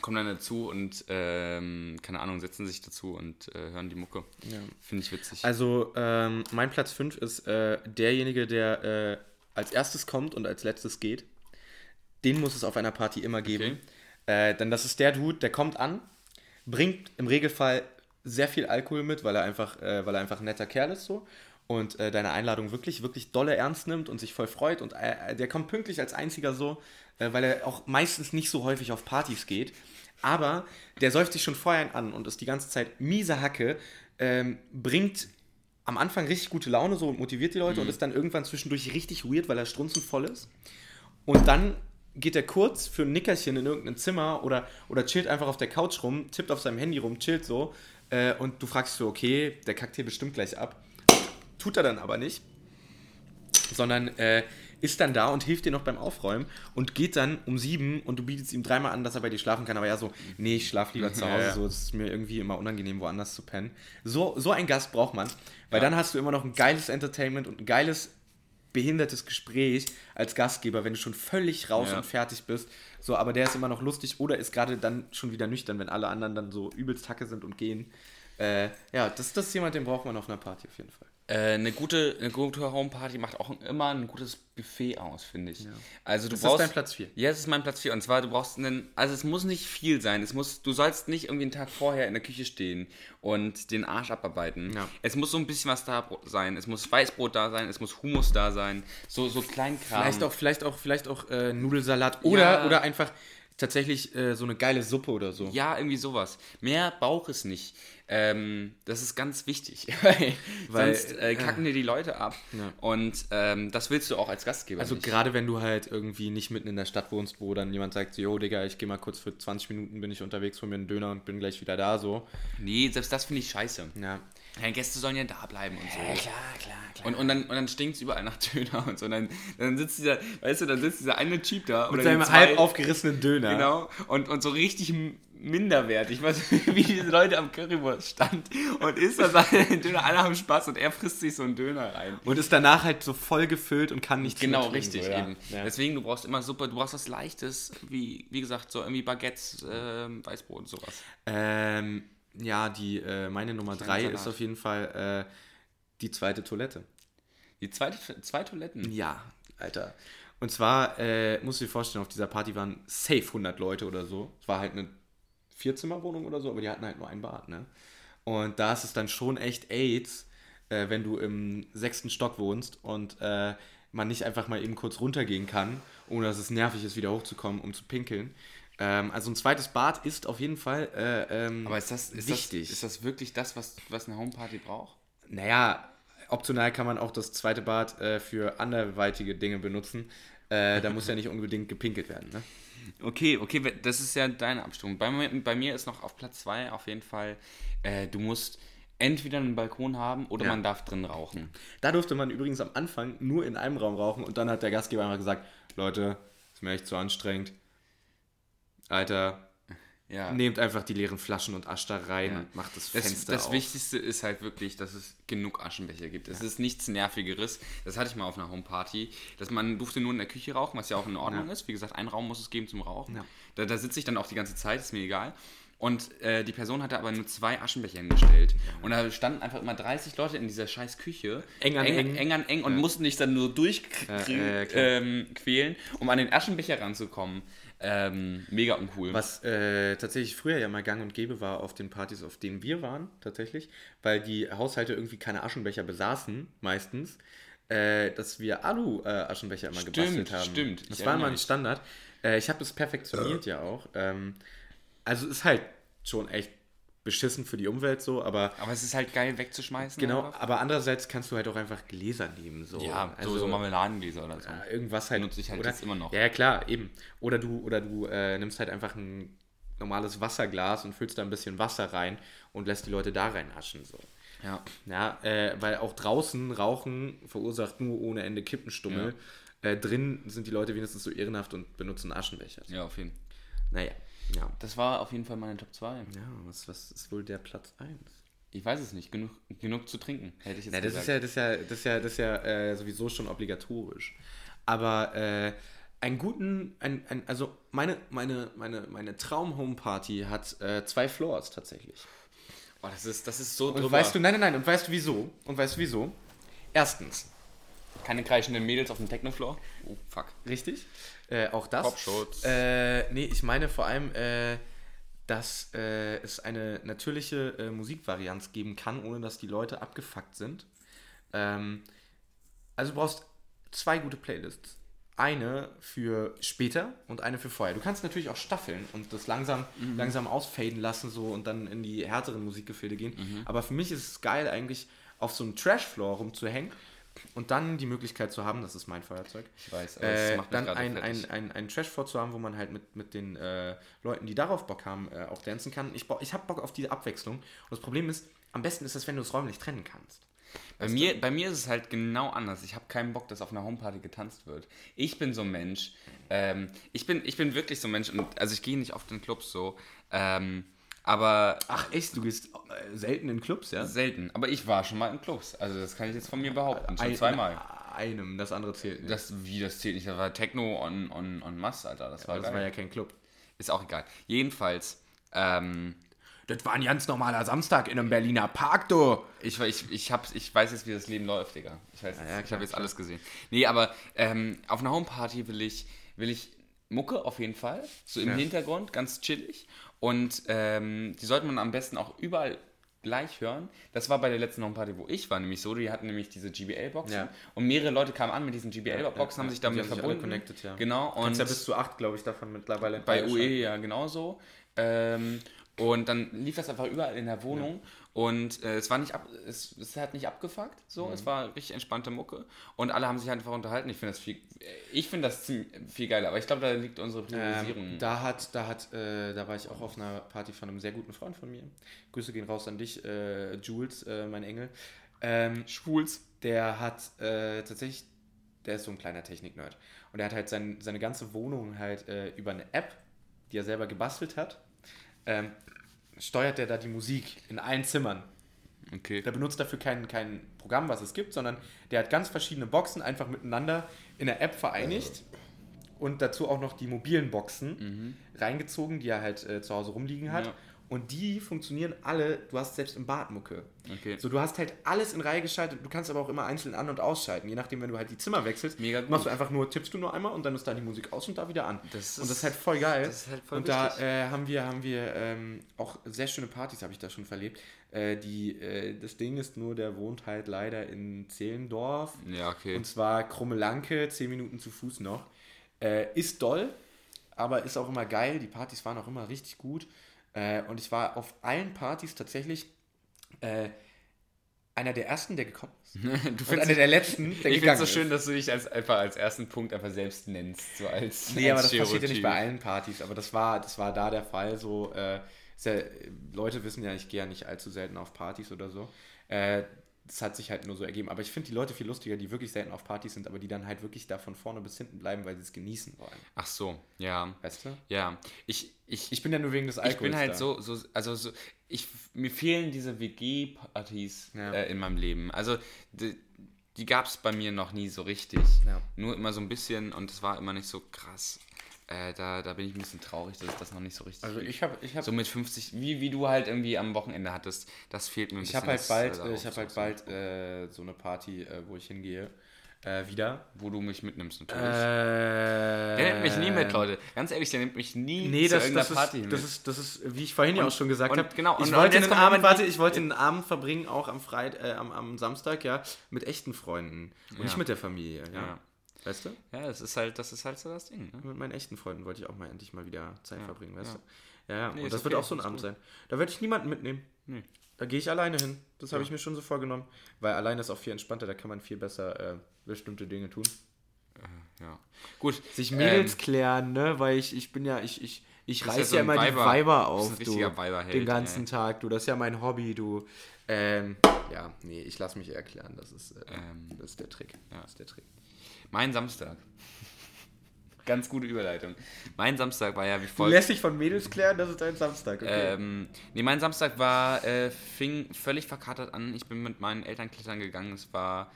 [SPEAKER 3] kommen dann dazu und ähm, keine Ahnung, setzen sich dazu und äh, hören die Mucke. Finde ich witzig.
[SPEAKER 2] Also, ähm, mein Platz 5 ist äh, derjenige, der äh, als erstes kommt und als letztes geht. Den muss es auf einer Party immer geben. Äh, denn das ist der Dude, der kommt an, bringt im Regelfall sehr viel Alkohol mit, weil er einfach, äh, weil er einfach ein netter Kerl ist so. Und äh, deine Einladung wirklich, wirklich dolle ernst nimmt und sich voll freut. Und äh, der kommt pünktlich als einziger so, äh, weil er auch meistens nicht so häufig auf Partys geht. Aber der säuft sich schon vorher an und ist die ganze Zeit miese Hacke, ähm, bringt am Anfang richtig gute Laune so und motiviert die Leute und ist dann irgendwann zwischendurch richtig weird, weil er strunzenvoll ist. Und dann geht er kurz für ein Nickerchen in irgendein Zimmer oder, oder chillt einfach auf der Couch rum, tippt auf seinem Handy rum, chillt so. Äh, und du fragst so, okay, der kackt hier bestimmt gleich ab. Tut er dann aber nicht. Sondern äh, ist dann da und hilft dir noch beim Aufräumen und geht dann um sieben und du bietest ihm dreimal an, dass er bei dir schlafen kann, aber er so, nee, ich schlaf lieber zu
[SPEAKER 3] Ja,
[SPEAKER 2] Hause,
[SPEAKER 3] ja.
[SPEAKER 2] so, es ist mir irgendwie immer unangenehm, woanders zu pennen. So, so ein Gast braucht man, weil dann hast du immer noch ein geiles Entertainment und ein geiles behindertes Gespräch als Gastgeber, wenn du schon völlig raus
[SPEAKER 3] Ja.
[SPEAKER 2] und fertig bist. So, aber der ist immer noch lustig oder ist gerade dann schon wieder nüchtern, wenn alle anderen dann so übelst Hacke sind und gehen. Äh, ja, das, das ist jemand, den braucht man auf einer Party auf jeden Fall.
[SPEAKER 3] Äh, eine, gute, eine gute Homeparty macht auch immer ein gutes Buffet aus, finde ich. Also du
[SPEAKER 2] Das ist
[SPEAKER 3] brauchst,
[SPEAKER 2] dein Platz vier.
[SPEAKER 3] Ja, das ist mein Platz 4. Und zwar, du brauchst einen, also es muss nicht viel sein. Es muss, du sollst nicht irgendwie einen Tag vorher in der Küche stehen und den Arsch abarbeiten.
[SPEAKER 2] Ja.
[SPEAKER 3] Es muss so ein bisschen was da sein. Es muss Weißbrot da sein, es muss Hummus da sein. So, so Kleinkram.
[SPEAKER 2] Vielleicht auch, vielleicht auch, vielleicht auch äh, Nudelsalat oder,
[SPEAKER 3] Ja.
[SPEAKER 2] oder einfach tatsächlich äh, so eine geile Suppe oder so.
[SPEAKER 3] Ja, irgendwie sowas. Mehr Bauch ist nicht. Ähm, das ist ganz wichtig, weil,
[SPEAKER 2] Weil,
[SPEAKER 3] sonst äh, kacken dir die Leute ab.
[SPEAKER 2] Ja.
[SPEAKER 3] Und ähm, das willst du auch als Gastgeber
[SPEAKER 2] Also
[SPEAKER 3] nicht.
[SPEAKER 2] gerade wenn du halt irgendwie nicht mitten in der Stadt wohnst, wo dann jemand sagt, so, yo Digga, ich gehe mal kurz für 20 Minuten, bin ich unterwegs, hol mir einen Döner und bin gleich wieder da, so.
[SPEAKER 3] Nee, selbst das finde ich scheiße.
[SPEAKER 2] Ja.
[SPEAKER 3] Ja, Gäste sollen ja da bleiben und so.
[SPEAKER 2] klar, klar, klar.
[SPEAKER 3] Und, und dann, und dann stinkt es überall nach Döner und so. Und dann, dann sitzt dieser, weißt du, dann sitzt dieser eine Typ da.
[SPEAKER 2] Mit
[SPEAKER 3] oder
[SPEAKER 2] seinem
[SPEAKER 3] zwei-
[SPEAKER 2] halb aufgerissenen Döner.
[SPEAKER 3] Genau. Und, und so richtig minderwertig. Weißt du, wie diese Leute am Currywurst stand und isst da seinen Döner. Alle haben Spaß und er frisst sich so einen Döner rein.
[SPEAKER 2] Und ist danach halt so voll gefüllt und kann nichts
[SPEAKER 3] Genau, richtig
[SPEAKER 2] so, ja.
[SPEAKER 3] eben.
[SPEAKER 2] Ja.
[SPEAKER 3] Deswegen, du brauchst immer Suppe, du brauchst was Leichtes, wie, wie gesagt, so irgendwie Baguettes, ähm, Weißbrot und sowas.
[SPEAKER 2] Ähm, ja, die, äh, meine Nummer
[SPEAKER 3] Kleiner
[SPEAKER 2] drei
[SPEAKER 3] Salat.
[SPEAKER 2] ist auf jeden Fall äh, die zweite Toilette.
[SPEAKER 3] Die zweite, zwei Toiletten.
[SPEAKER 2] Ja, Alter. Und zwar, äh, musst du dir vorstellen, auf dieser Party waren safe 100 Leute oder so. Es war halt eine Vierzimmerwohnung oder so, aber die hatten halt nur ein Bad, ne? Und da ist es dann schon echt AIDS, äh, wenn du im sechsten Stock wohnst und äh, man nicht einfach mal eben kurz runtergehen kann, ohne dass es nervig ist, wieder hochzukommen, um zu pinkeln. Ähm, also ein zweites Bad ist auf jeden Fall äh, ähm,
[SPEAKER 3] Aber ist das, ist,
[SPEAKER 2] wichtig.
[SPEAKER 3] das, ist das wirklich das, was, was eine Homeparty braucht?
[SPEAKER 2] Naja, optional kann man auch das zweite Bad äh, für anderweitige Dinge benutzen. Äh, da muss ja nicht unbedingt gepinkelt werden. Ne?
[SPEAKER 3] Okay, okay, das ist ja deine Abstimmung. Bei mir, bei mir ist noch auf Platz 2 auf jeden Fall, äh, du musst entweder einen Balkon haben oder
[SPEAKER 2] Ja.
[SPEAKER 3] man darf drin rauchen.
[SPEAKER 2] Da durfte man übrigens am Anfang nur in einem Raum rauchen und dann hat der Gastgeber einfach gesagt, Leute, ist mir echt zu anstrengend. Alter,
[SPEAKER 3] Ja.
[SPEAKER 2] nehmt einfach die leeren Flaschen und Asch da rein
[SPEAKER 3] Ja.
[SPEAKER 2] und macht das
[SPEAKER 3] Das,
[SPEAKER 2] Fenster
[SPEAKER 3] das
[SPEAKER 2] auf.
[SPEAKER 3] Wichtigste ist halt wirklich, dass es genug Aschenbecher gibt. Es ist nichts Nervigeres. Das hatte ich mal auf einer Homeparty. Dass man durfte nur in der Küche rauchen, was ja auch in Ordnung
[SPEAKER 2] Ja.
[SPEAKER 3] ist. Wie gesagt, einen Raum muss es geben zum Rauchen.
[SPEAKER 2] Ja.
[SPEAKER 3] Da, da sitze ich dann auch die ganze Zeit, ist mir egal. Und äh, die Person hatte aber nur zwei Aschenbecher hingestellt. Und da standen einfach immer 30 Leute in dieser scheiß Küche.
[SPEAKER 2] Eng an eng.
[SPEAKER 3] Eng an eng und mussten dich dann nur durchquälen,
[SPEAKER 2] Ja, ja, klar.
[SPEAKER 3] ähm, um an den Aschenbecher ranzukommen. Ähm, mega uncool.
[SPEAKER 2] Was äh, tatsächlich früher ja mal gang und gäbe war auf den Partys, auf denen wir waren, tatsächlich, weil die Haushalte irgendwie keine Aschenbecher besaßen, meistens, äh, dass wir Alu-Aschenbecher immer
[SPEAKER 3] Stimmt,
[SPEAKER 2] gebastelt haben.
[SPEAKER 3] stimmt. Ich
[SPEAKER 2] Das war immer ein. Standard. Äh, ich habe das perfektioniert ja auch. Ähm, also ist halt schon echt beschissen für die Umwelt so, aber
[SPEAKER 3] aber es ist halt geil wegzuschmeißen.
[SPEAKER 2] genau,
[SPEAKER 3] einfach.
[SPEAKER 2] aber andererseits kannst du halt auch einfach Gläser nehmen. So.
[SPEAKER 3] Ja,
[SPEAKER 2] also,
[SPEAKER 3] so, so Marmeladengläser oder so.
[SPEAKER 2] ja, irgendwas halt.
[SPEAKER 3] Benutze ich halt
[SPEAKER 2] oder,
[SPEAKER 3] jetzt immer noch.
[SPEAKER 2] Ja, ja, klar, eben. Oder du, oder du äh, nimmst halt einfach ein normales Wasserglas und füllst da ein bisschen Wasser rein und lässt die Leute da reinaschen. So.
[SPEAKER 3] Ja.
[SPEAKER 2] Ja, äh, weil auch draußen Rauchen verursacht nur ohne Ende Kippenstummel. Äh, drin sind die Leute wenigstens so ehrenhaft und benutzen Aschenbecher.
[SPEAKER 3] Ja, auf jeden Fall.
[SPEAKER 2] Naja, ja.
[SPEAKER 3] Das war auf jeden Fall meine Top 2.
[SPEAKER 2] Ja, was, was ist wohl der Platz 1?
[SPEAKER 3] Ich weiß es nicht. Genug, genug zu trinken, hätte ich jetzt
[SPEAKER 2] Ja, das
[SPEAKER 3] gesagt.
[SPEAKER 2] ist ja, das ist ja, das ist ja, das ist ja äh, sowieso schon obligatorisch. Aber äh, einen guten, ein, ein, also meine, meine, meine, meine Traum-Home-Party hat äh, zwei Floors tatsächlich.
[SPEAKER 3] oh, das, ist, das ist so
[SPEAKER 2] Und weißt du, nein, nein, nein, und weißt du wieso? Und weißt du wieso? Erstens,
[SPEAKER 3] Keine kreischenden Mädels auf dem Techno-Floor? Oh, fuck.
[SPEAKER 2] richtig, äh, auch das.
[SPEAKER 3] Popschutz.
[SPEAKER 2] Äh, nee, ich meine vor allem, äh, dass äh, es eine natürliche äh, Musikvarianz geben kann, ohne dass die Leute abgefuckt sind. Ähm, also du brauchst zwei gute Playlists. Eine für später und eine für vorher. Du kannst natürlich auch staffeln und das langsam, langsam ausfaden lassen so und dann in die härteren Musikgefilde gehen. Aber für mich ist es geil, eigentlich auf so einem Trashfloor rumzuhängen und dann die Möglichkeit zu haben, das ist mein Feuerzeug,
[SPEAKER 3] Ich weiß,
[SPEAKER 2] äh, dann ein, ein, ein, ein Trashfloor zu haben, wo man halt mit, mit den äh, Leuten, die darauf Bock haben, äh, auch dancen kann. Ich, ich habe Bock auf diese Abwechslung. Und das Problem ist, am besten ist es, wenn du es räumlich trennen kannst.
[SPEAKER 3] Bei mir, bei mir ist es halt genau anders. Ich habe keinen Bock, dass auf einer Homeparty getanzt wird. Ich bin so ein Mensch. Ähm, ich, bin, ich bin wirklich so ein Mensch. Und, also ich gehe nicht oft in Clubs so. Ähm, aber
[SPEAKER 2] Ach echt, du gehst äh, selten in Clubs, ja?
[SPEAKER 3] selten. Aber ich war schon mal in Clubs. Also das kann ich jetzt von mir behaupten. Schon
[SPEAKER 2] Ein-
[SPEAKER 3] zweimal.
[SPEAKER 2] in Einem, das andere zählt nicht.
[SPEAKER 3] Das, wie, das zählt nicht. Das war Techno on, on, on Mass, Alter. Das war
[SPEAKER 2] Aber das
[SPEAKER 3] geil.
[SPEAKER 2] war ja kein Club.
[SPEAKER 3] Ist auch egal. Jedenfalls, ähm,
[SPEAKER 2] Das war ein ganz normaler Samstag in einem Berliner Park, du.
[SPEAKER 3] ich, ich, ich, hab, ich weiß jetzt, wie das Leben läuft, Digga. Ich weiß, jetzt,
[SPEAKER 2] ja,
[SPEAKER 3] ich
[SPEAKER 2] klar,
[SPEAKER 3] habe jetzt alles gesehen. Nee, aber ähm, auf einer Homeparty will ich, will ich Mucke auf jeden Fall. So im
[SPEAKER 2] Ja.
[SPEAKER 3] Hintergrund, ganz chillig. Und ähm, die sollte man am besten auch überall gleich hören. Das war bei der letzten Party, wo ich war, nämlich so. Die hatten nämlich diese GBL-Boxen.
[SPEAKER 2] Ja.
[SPEAKER 3] Und mehrere Leute kamen an mit diesen GBL-Boxen, haben sich damit
[SPEAKER 2] haben sich
[SPEAKER 3] verbunden.
[SPEAKER 2] connected, ja.
[SPEAKER 3] Genau. Und
[SPEAKER 2] Kannst ja bis zu acht, glaube ich, davon mittlerweile
[SPEAKER 3] bei. UE ja genauso. Ähm, und dann lief das einfach überall in der Wohnung. Und äh, es war nicht ab, es, es hat nicht abgefuckt, so,
[SPEAKER 2] Mhm.
[SPEAKER 3] es war richtig entspannte Mucke. Und alle haben sich halt einfach unterhalten. Ich finde das viel, ich finde das ziemlich, viel geiler, aber ich glaube, da liegt unsere Priorisierung.
[SPEAKER 2] Ähm, da hat, da hat, äh, da war ich auch auf einer Party von einem sehr guten Freund von mir. Grüße gehen raus an dich, äh, Jules, äh, mein Engel. Ähm,
[SPEAKER 3] Schwuls.
[SPEAKER 2] der hat äh, tatsächlich, der ist so ein kleiner Technik-Nerd. Und er hat halt sein, seine ganze Wohnung halt äh, über eine App, die er selber gebastelt hat, ähm, steuert er da die Musik in allen Zimmern.
[SPEAKER 3] Okay.
[SPEAKER 2] Der benutzt dafür kein, kein Programm, was es gibt, sondern der hat ganz verschiedene Boxen einfach miteinander in der App vereinigt und dazu auch noch die mobilen Boxen reingezogen, die er halt äh, zu Hause rumliegen hat.
[SPEAKER 3] Ja.
[SPEAKER 2] Und die funktionieren alle, du hast selbst im Bad Mucke.
[SPEAKER 3] Okay.
[SPEAKER 2] So, du hast halt alles in Reihe geschaltet, du kannst aber auch immer einzeln an- und ausschalten. Je nachdem, wenn du halt die Zimmer wechselst,
[SPEAKER 3] Mega
[SPEAKER 2] machst du einfach nur, tippst du nur einmal und dann ist da die Musik aus und da wieder an.
[SPEAKER 3] Das
[SPEAKER 2] und
[SPEAKER 3] ist-
[SPEAKER 2] das ist halt voll geil.
[SPEAKER 3] das ist halt voll
[SPEAKER 2] und da
[SPEAKER 3] wichtig.
[SPEAKER 2] äh, haben wir, haben wir ähm, auch sehr schöne Partys, habe ich da schon verlebt. Äh, die, äh, das Ding ist nur, der wohnt halt leider in Zehlendorf.
[SPEAKER 3] Ja, okay.
[SPEAKER 2] Und zwar Krummelanke, 10 Minuten zu Fuß noch. Äh, ist doll, aber ist auch immer geil. Die Partys waren auch immer richtig gut. Äh, und ich war auf allen Partys tatsächlich äh, einer der ersten, der gekommen ist.
[SPEAKER 3] du
[SPEAKER 2] Und
[SPEAKER 3] findest
[SPEAKER 2] einer der letzten, der
[SPEAKER 3] ich finde
[SPEAKER 2] gegangen
[SPEAKER 3] es so schön,
[SPEAKER 2] ist.
[SPEAKER 3] dass du dich als, einfach als ersten Punkt einfach selbst nennst. So als,
[SPEAKER 2] Nee, aber
[SPEAKER 3] als
[SPEAKER 2] das passiert ja nicht bei allen Partys, aber das war, das war da der Fall. So, äh, ist ja, Leute wissen ja, ich gehe ja nicht allzu selten auf Partys oder so. Äh, das hat sich halt nur so ergeben. Aber ich finde die Leute viel lustiger, die wirklich selten auf Partys sind, aber die dann halt wirklich da von vorne bis hinten bleiben, weil sie es genießen wollen.
[SPEAKER 3] Ach so, ja.
[SPEAKER 2] Weißt du?
[SPEAKER 3] Ja. Ich, ich,
[SPEAKER 2] Ich bin ja nur wegen des Alkohols.
[SPEAKER 3] ich bin halt
[SPEAKER 2] da.
[SPEAKER 3] so, so, also so, ich, mir fehlen diese WG-Partys
[SPEAKER 2] Ja.
[SPEAKER 3] äh, in meinem Leben. Also die, die gab es bei mir noch nie so richtig.
[SPEAKER 2] Ja.
[SPEAKER 3] Nur immer so ein bisschen und es war immer nicht so krass. Äh, da, da bin ich ein bisschen traurig, dass es das noch nicht so richtig
[SPEAKER 2] Also ich habe ich hab,
[SPEAKER 3] So mit 50, wie, wie du halt irgendwie am Wochenende hattest, das fehlt mir ein
[SPEAKER 2] ich
[SPEAKER 3] bisschen.
[SPEAKER 2] hab halt
[SPEAKER 3] das,
[SPEAKER 2] bald,
[SPEAKER 3] äh,
[SPEAKER 2] äh, ich
[SPEAKER 3] darauf
[SPEAKER 2] hab halt bald äh, so eine Party, äh, wo ich hingehe. Äh, wieder.
[SPEAKER 3] Wo du mich mitnimmst natürlich. Der nimmt mich nie mit, Leute. Ganz ehrlich, der nimmt mich nie
[SPEAKER 2] Nee,
[SPEAKER 3] zu
[SPEAKER 2] das,
[SPEAKER 3] irgendeiner
[SPEAKER 2] das,
[SPEAKER 3] Party
[SPEAKER 2] ist,
[SPEAKER 3] mit.
[SPEAKER 2] das, ist, das ist, wie ich vorhin ja auch schon gesagt habe,
[SPEAKER 3] genau,
[SPEAKER 2] ich
[SPEAKER 3] und-
[SPEAKER 2] wollte
[SPEAKER 3] und
[SPEAKER 2] einen Abend, warte, ich wollte einen Abend verbringen, auch am Freit äh, am, am Samstag, ja, mit echten Freunden und
[SPEAKER 3] Ja.
[SPEAKER 2] nicht mit der Familie, ja.
[SPEAKER 3] Ja.
[SPEAKER 2] Weißt du?
[SPEAKER 3] ja, das ist halt, das ist halt so das Ding. Ne?
[SPEAKER 2] Mit meinen echten Freunden wollte ich auch mal endlich mal wieder Zeit
[SPEAKER 3] Ja,
[SPEAKER 2] verbringen, weißt
[SPEAKER 3] ja.
[SPEAKER 2] du? Ja, ja.
[SPEAKER 3] Nee,
[SPEAKER 2] und das wird
[SPEAKER 3] okay,
[SPEAKER 2] auch so ein Abend sein. Da werde ich niemanden mitnehmen.
[SPEAKER 3] Nee.
[SPEAKER 2] Da gehe ich alleine hin. Das habe ich mir schon so vorgenommen. Weil alleine ist auch viel entspannter, da kann man viel besser äh, bestimmte Dinge tun.
[SPEAKER 3] Ja. Gut.
[SPEAKER 2] Sich
[SPEAKER 3] Mädels
[SPEAKER 2] klären, ne? Weil ich, ich bin ja, ich, ich, ich
[SPEAKER 3] Bist ja
[SPEAKER 2] reiß
[SPEAKER 3] so
[SPEAKER 2] ja immer die
[SPEAKER 3] Weiber-
[SPEAKER 2] Weiber
[SPEAKER 3] bist
[SPEAKER 2] auf, du.
[SPEAKER 3] Weiberheld,
[SPEAKER 2] Den ganzen
[SPEAKER 3] ey.
[SPEAKER 2] Tag, du. Das ist ja mein Hobby, du. Ähm, ja, nee, ich lasse mich erklären. Das ist, äh,
[SPEAKER 3] Ähm,
[SPEAKER 2] das ist der Trick.
[SPEAKER 3] ja.
[SPEAKER 2] Das ist der Trick.
[SPEAKER 3] Mein Samstag. Ganz gute Überleitung. Mein Samstag war ja wie
[SPEAKER 2] Du
[SPEAKER 3] folgt.
[SPEAKER 2] lässt dich von Mädels klären, das ist dein Samstag, okay?
[SPEAKER 3] Ähm, nee, mein Samstag war, äh, fing völlig verkatert an. Ich bin mit meinen Eltern klettern gegangen. Es war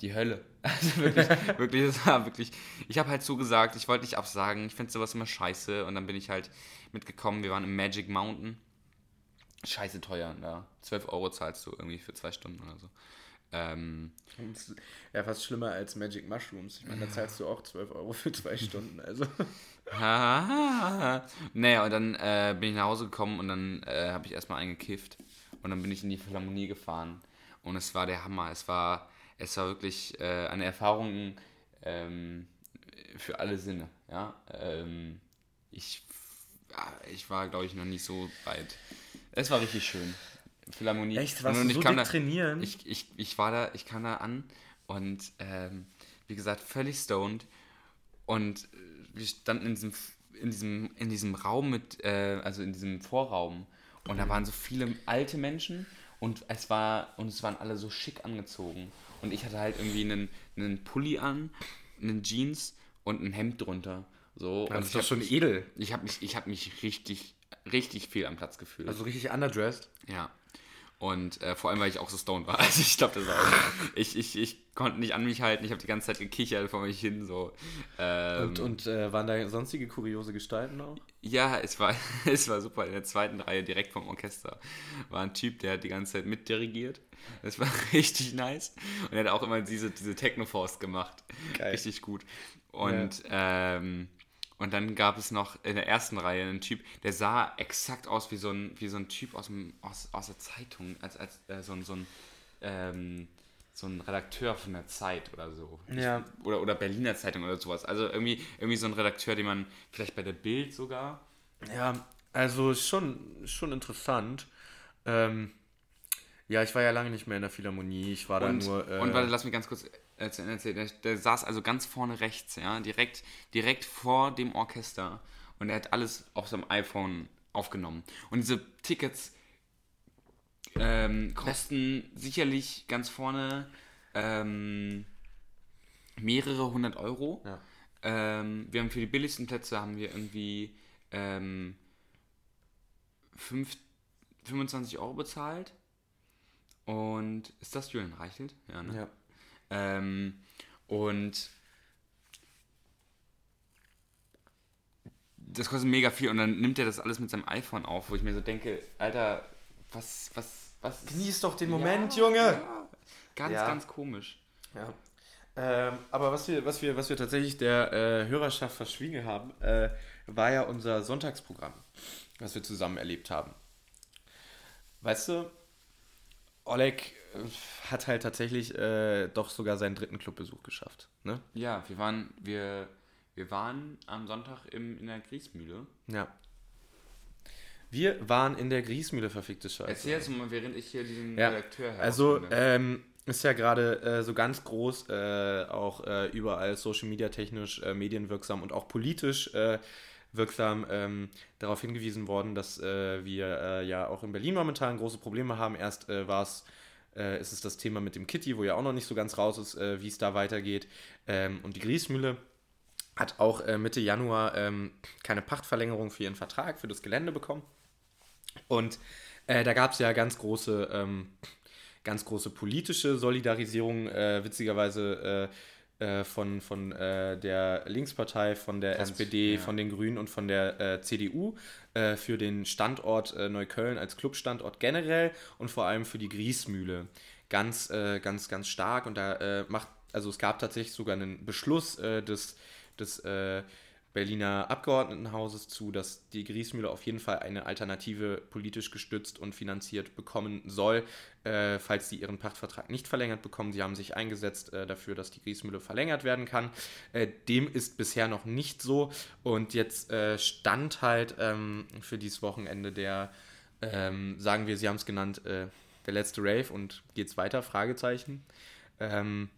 [SPEAKER 3] die Hölle. Also wirklich, wirklich, es war wirklich. Ich habe halt zugesagt, ich wollte nicht absagen. Ich finde sowas immer scheiße. Und dann bin ich halt mitgekommen. Wir waren im Magic Mountain. Scheiße teuer da. 12 Euro zahlst du irgendwie für zwei Stunden oder so. Ähm,
[SPEAKER 2] ja, fast schlimmer als Magic Mushrooms. Ich meine, da zahlst du auch 12 Euro für zwei Stunden. Also.
[SPEAKER 3] naja, und dann äh, bin ich nach Hause gekommen und dann äh, habe ich erstmal eingekifft. Und dann bin ich in die Philharmonie gefahren. Und es war der Hammer. Es war, es war wirklich äh, eine Erfahrung ähm, für alle Sinne. Ja? Ähm, ich, ja, ich war, glaube ich, noch nicht so weit. Es war richtig schön. Philharmonie.
[SPEAKER 2] Echt? Warst
[SPEAKER 3] und
[SPEAKER 2] du so
[SPEAKER 3] kam
[SPEAKER 2] dick
[SPEAKER 3] da,
[SPEAKER 2] trainieren?
[SPEAKER 3] Ich, ich, ich war da, ich kam da an und ähm, wie gesagt, völlig stoned. Und äh, wir standen in diesem, in diesem, in diesem Raum mit, äh, also in diesem Vorraum. Und da waren so viele alte Menschen und es war, und es waren alle so schick angezogen. Und ich hatte halt irgendwie einen, einen Pulli an, einen Jeans und ein Hemd drunter. So,
[SPEAKER 2] Das
[SPEAKER 3] und
[SPEAKER 2] ist doch schon
[SPEAKER 3] mich,
[SPEAKER 2] edel.
[SPEAKER 3] ich habe mich, ich hab mich richtig, richtig viel am Platz gefühlt.
[SPEAKER 2] Also richtig underdressed.
[SPEAKER 3] Ja. Und äh, vor allem, weil ich auch so stoned war. Also ich glaube, das war auch, ich, ich, ich konnte nicht an mich halten. Ich habe die ganze Zeit gekichert vor mich hin. So. Ähm,
[SPEAKER 2] Und, und äh, waren da sonstige kuriose Gestalten auch?
[SPEAKER 3] ja, es war, es war super. In der zweiten Reihe direkt vom Orchester war ein Typ, der hat die ganze Zeit mitdirigiert. Das war richtig nice. Und er hat auch immer diese, diese Techno-Force gemacht.
[SPEAKER 2] Geil.
[SPEAKER 3] Richtig gut. Und, ähm, Und dann gab es noch in der ersten Reihe einen Typ, der sah exakt aus wie so ein, wie so ein Typ aus, dem, aus, aus der Zeitung, als, als äh, so, ein, so, ein, ähm, so ein Redakteur von der Zeit oder so.
[SPEAKER 2] Ja.
[SPEAKER 3] Oder, oder Berliner Zeitung oder sowas. Also irgendwie, irgendwie so ein Redakteur, den man vielleicht bei der Bild sogar.
[SPEAKER 2] Ja, also schon, schon interessant. Ähm, ja, ich war ja lange nicht mehr in der Philharmonie. Ich war
[SPEAKER 3] Und,
[SPEAKER 2] da nur. Äh,
[SPEAKER 3] und warte, lass mich ganz kurz äh, zu. Der, der saß also ganz vorne rechts, ja, direkt, direkt vor dem Orchester. Und er hat alles auf seinem iPhone aufgenommen. Und diese Tickets ähm, kosten sicherlich ganz vorne ähm, mehrere hundert Euro.
[SPEAKER 2] Ja.
[SPEAKER 3] Ähm, wir haben für die billigsten Plätze haben wir irgendwie ähm, fünf, 25 Euro bezahlt. Und ist das Julian Reichelt? Ja, ne?
[SPEAKER 2] ja.
[SPEAKER 3] Ähm, und das kostet mega viel und dann nimmt er das alles mit seinem iPhone auf, wo ich mir so denke, Alter, was, was, was.
[SPEAKER 2] Genieß doch den Moment,
[SPEAKER 3] Ja,
[SPEAKER 2] Junge!
[SPEAKER 3] Ja. Ganz,
[SPEAKER 2] Ja.
[SPEAKER 3] ganz komisch.
[SPEAKER 2] Ja. Ähm, aber was wir, was, wir, was wir tatsächlich der äh, Hörerschaft verschwiegen haben, äh, war ja unser Sonntagsprogramm, was wir zusammen erlebt haben. Weißt du, Oleg äh, hat halt tatsächlich äh, doch sogar seinen dritten Clubbesuch geschafft. Ne?
[SPEAKER 3] Ja, wir waren, wir, wir waren am Sonntag im, in der Griesmühle.
[SPEAKER 2] Ja. Wir waren in der Griesmühle, verfickte Scheiße.
[SPEAKER 3] Erzähl jetzt mal, während ich hier diesen
[SPEAKER 2] Ja,
[SPEAKER 3] Redakteur
[SPEAKER 2] Also
[SPEAKER 3] herausfinde.
[SPEAKER 2] ähm, ist ja gerade äh, so ganz groß, äh, auch äh, überall Social Media technisch, äh, medienwirksam und auch politisch wirksam ähm, darauf hingewiesen worden, dass äh, wir äh, ja auch in Berlin momentan große Probleme haben. Erst äh, war es äh, ist es das Thema mit dem Kitty, wo ja auch noch nicht so ganz raus ist, äh, wie es da weitergeht. Ähm, und die Griesmühle hat auch äh, Mitte Januar ähm, keine Pachtverlängerung für ihren Vertrag für das Gelände bekommen. Und da gab es ja ganz große, ähm, ganz große politische Solidarisierung, witzigerweise äh, von, von äh, der Linkspartei, von der
[SPEAKER 3] Ganz,
[SPEAKER 2] SPD,
[SPEAKER 3] ja.
[SPEAKER 2] von den Grünen und von der äh, CDU äh, für den Standort äh, Neukölln als Clubstandort generell und vor allem für die Griesmühle. Ganz, äh, ganz, ganz stark. Und da macht, also es gab tatsächlich sogar einen Beschluss des, des äh, Berliner Abgeordnetenhauses zu, dass die Griesmühle auf jeden Fall eine Alternative politisch gestützt und finanziert bekommen soll, äh, falls sie ihren Pachtvertrag nicht verlängert bekommen. Sie haben sich eingesetzt äh, dafür, dass die Griesmühle verlängert werden kann. Äh, dem ist bisher noch nicht so. Und jetzt äh, stand halt ähm, für dieses Wochenende der, ähm, sagen wir, Sie haben es genannt, äh, der letzte Rave und geht's weiter? Fragezeichen. Ähm,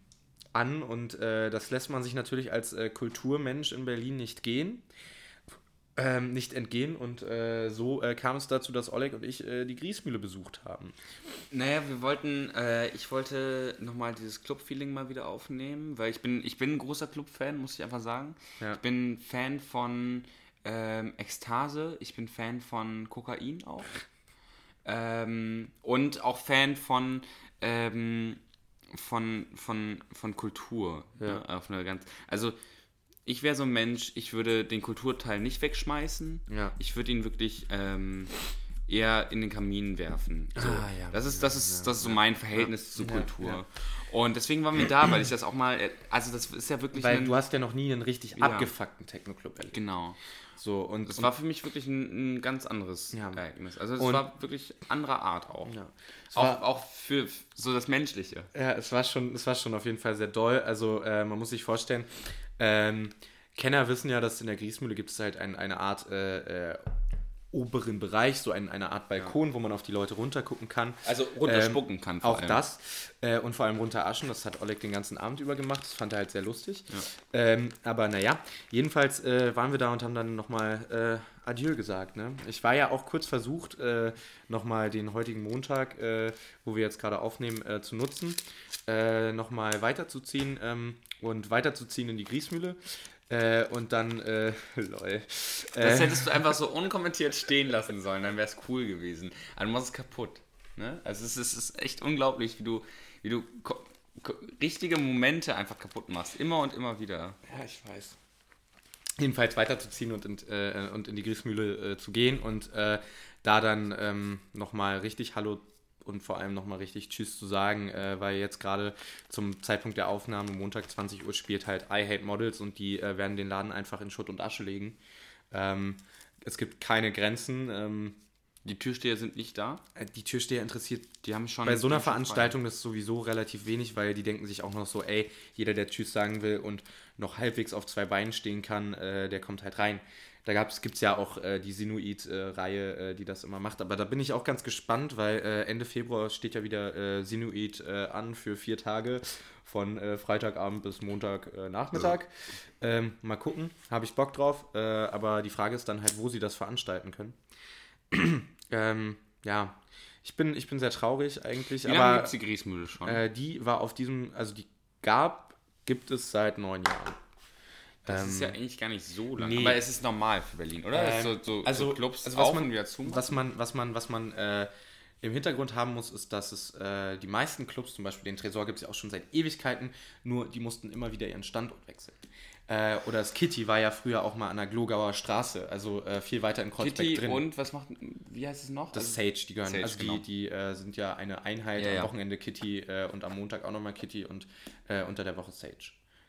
[SPEAKER 2] an und äh, das lässt man sich natürlich als äh, Kulturmensch in Berlin nicht gehen, ähm, nicht entgehen und äh, so äh, kam es dazu, dass Oleg und ich äh, die Griesmühle besucht haben.
[SPEAKER 3] Naja, wir wollten, äh, ich wollte nochmal dieses Club-Feeling mal wieder aufnehmen, weil ich bin, ich bin ein großer Club-Fan, muss ich einfach sagen.
[SPEAKER 2] Ja.
[SPEAKER 3] Ich bin Fan von ähm, Ekstase, ich bin Fan von Kokain auch. Ähm, und auch Fan von, ähm, von, von, von Kultur.
[SPEAKER 2] Ja.
[SPEAKER 3] Ne? Auf eine ganz, also ich wäre so ein Mensch, ich würde den Kulturteil nicht wegschmeißen.
[SPEAKER 2] Ja.
[SPEAKER 3] Ich würde ihn wirklich ähm, eher in den Kamin werfen. So,
[SPEAKER 2] Ah, ja.
[SPEAKER 3] Das ist, das ist, das ist so mein Verhältnis zur Kultur. Und deswegen waren wir da, weil ich das auch mal, also das ist ja wirklich
[SPEAKER 2] Weil
[SPEAKER 3] ein,
[SPEAKER 2] du hast ja noch nie einen richtig abgefuckten Techno-Club erlebt.
[SPEAKER 3] genau.
[SPEAKER 2] So, und, und
[SPEAKER 3] war für mich wirklich ein, ein ganz anderes
[SPEAKER 2] Ja.
[SPEAKER 3] Ereignis. Also es
[SPEAKER 2] Und-
[SPEAKER 3] war wirklich anderer Art auch.
[SPEAKER 2] ja. Es
[SPEAKER 3] Auch,
[SPEAKER 2] war-
[SPEAKER 3] auch für so das Menschliche.
[SPEAKER 2] Ja, es war schon, es war schon auf jeden Fall sehr doll. Also äh, man muss sich vorstellen, ähm, Kenner wissen ja, dass in der Griesmühle gibt es halt ein, eine Art äh, äh, oberen Bereich, so ein, eine Art Balkon, wo man auf die Leute runtergucken kann.
[SPEAKER 3] Also runterspucken kann vor
[SPEAKER 2] Auch
[SPEAKER 3] allem.
[SPEAKER 2] das. Äh, und vor allem runterarschen. Das hat Oleg den ganzen Abend über gemacht. Das fand er halt sehr lustig. Ähm, aber naja, jedenfalls äh, waren wir da und haben dann nochmal äh, Adieu gesagt. Ne? Ich war ja auch kurz versucht, äh, nochmal den heutigen Montag, äh, wo wir jetzt gerade aufnehmen, äh, zu nutzen, äh, nochmal weiterzuziehen ähm, und weiterzuziehen in die Griesmühle. Äh, und dann, äh, lol.
[SPEAKER 3] Das
[SPEAKER 2] Äh,
[SPEAKER 3] hättest du einfach so unkommentiert stehen lassen sollen, dann wäre es cool gewesen. Machst es kaputt. Ne? Also es ist, es ist echt unglaublich, wie du, wie du richtige Momente einfach kaputt machst. Immer und immer wieder.
[SPEAKER 2] Ja, ich weiß. Jedenfalls weiterzuziehen und in, äh, und in die Griesmühle äh, zu gehen und äh, da dann ähm, nochmal richtig Hallo und vor allem nochmal richtig Tschüss zu sagen, äh, weil jetzt gerade zum Zeitpunkt der Aufnahme, Montag 20 Uhr, spielt halt I Hate Models und die äh, werden den Laden einfach in Schutt und Asche legen. Ähm, es gibt keine Grenzen. Ähm,
[SPEAKER 3] Die Türsteher sind nicht da.
[SPEAKER 2] äh, die Türsteher interessiert
[SPEAKER 3] Die haben schon.
[SPEAKER 2] bei so einer Veranstaltung das ist sowieso relativ wenig, weil die denken sich auch noch so, ey, jeder, der Tschüss sagen will und noch halbwegs auf zwei Beinen stehen kann, äh, der kommt halt rein. Da gibt es ja auch äh, die Sinuit-Reihe, äh, die das immer macht. Aber da bin ich auch ganz gespannt, weil äh, Ende Februar steht ja wieder äh, Sinuit äh, an für vier Tage von Freitagabend bis Montagnachmittag. Ähm, mal gucken, habe ich Bock drauf. Aber die Frage ist dann halt, wo sie das veranstalten können. ähm, ja, ich bin, ich bin sehr traurig eigentlich.
[SPEAKER 3] Wie lange
[SPEAKER 2] aber
[SPEAKER 3] gibt es die Griesmühle schon?
[SPEAKER 2] äh, die war auf diesem, also die gab, gibt es seit neun Jahren.
[SPEAKER 3] Das
[SPEAKER 2] ähm,
[SPEAKER 3] ist ja eigentlich gar nicht so lange.
[SPEAKER 2] nee.
[SPEAKER 3] Aber es ist normal für Berlin, oder?
[SPEAKER 2] Ähm,
[SPEAKER 3] ist so, so,
[SPEAKER 2] also,
[SPEAKER 3] so Clubs
[SPEAKER 2] also was man, was man, was man, was man äh, im Hintergrund haben muss, ist, dass es äh, die meisten Clubs, zum Beispiel den Tresor gibt es ja auch schon seit Ewigkeiten, nur die mussten immer wieder ihren Standort wechseln. Äh, oder das Kitty war ja früher auch mal an der Glogauer Straße, also äh, viel weiter in Kreuzberg
[SPEAKER 3] Kitty
[SPEAKER 2] drin.
[SPEAKER 3] und was macht, wie heißt es noch?
[SPEAKER 2] Das
[SPEAKER 3] Also-
[SPEAKER 2] Sage, die gehören,
[SPEAKER 3] Sage,
[SPEAKER 2] also
[SPEAKER 3] genau.
[SPEAKER 2] die, die äh, sind ja eine Einheit,
[SPEAKER 3] Ja,
[SPEAKER 2] am
[SPEAKER 3] ja.
[SPEAKER 2] Wochenende Kitty äh, und am Montag auch nochmal Kitty und unter der Woche Sage.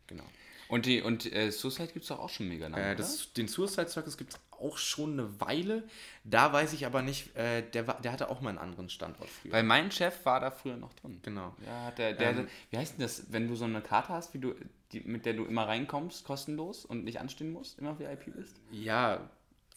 [SPEAKER 2] Genau.
[SPEAKER 3] Und, die, und äh, Suicide gibt es doch auch schon mega lange,
[SPEAKER 2] Äh, das, den Suicide Circus gibt es auch schon eine Weile. Da weiß ich aber nicht, äh, der, war, der hatte auch mal einen anderen Standort früher.
[SPEAKER 3] Weil mein Chef war da früher noch drin.
[SPEAKER 2] genau.
[SPEAKER 3] Ja, der, der,
[SPEAKER 2] Ähm,
[SPEAKER 3] wie heißt denn das, wenn du so eine Karte hast, wie du, die, mit der du immer reinkommst, kostenlos und nicht anstehen musst, immer VIP bist?
[SPEAKER 2] Ja,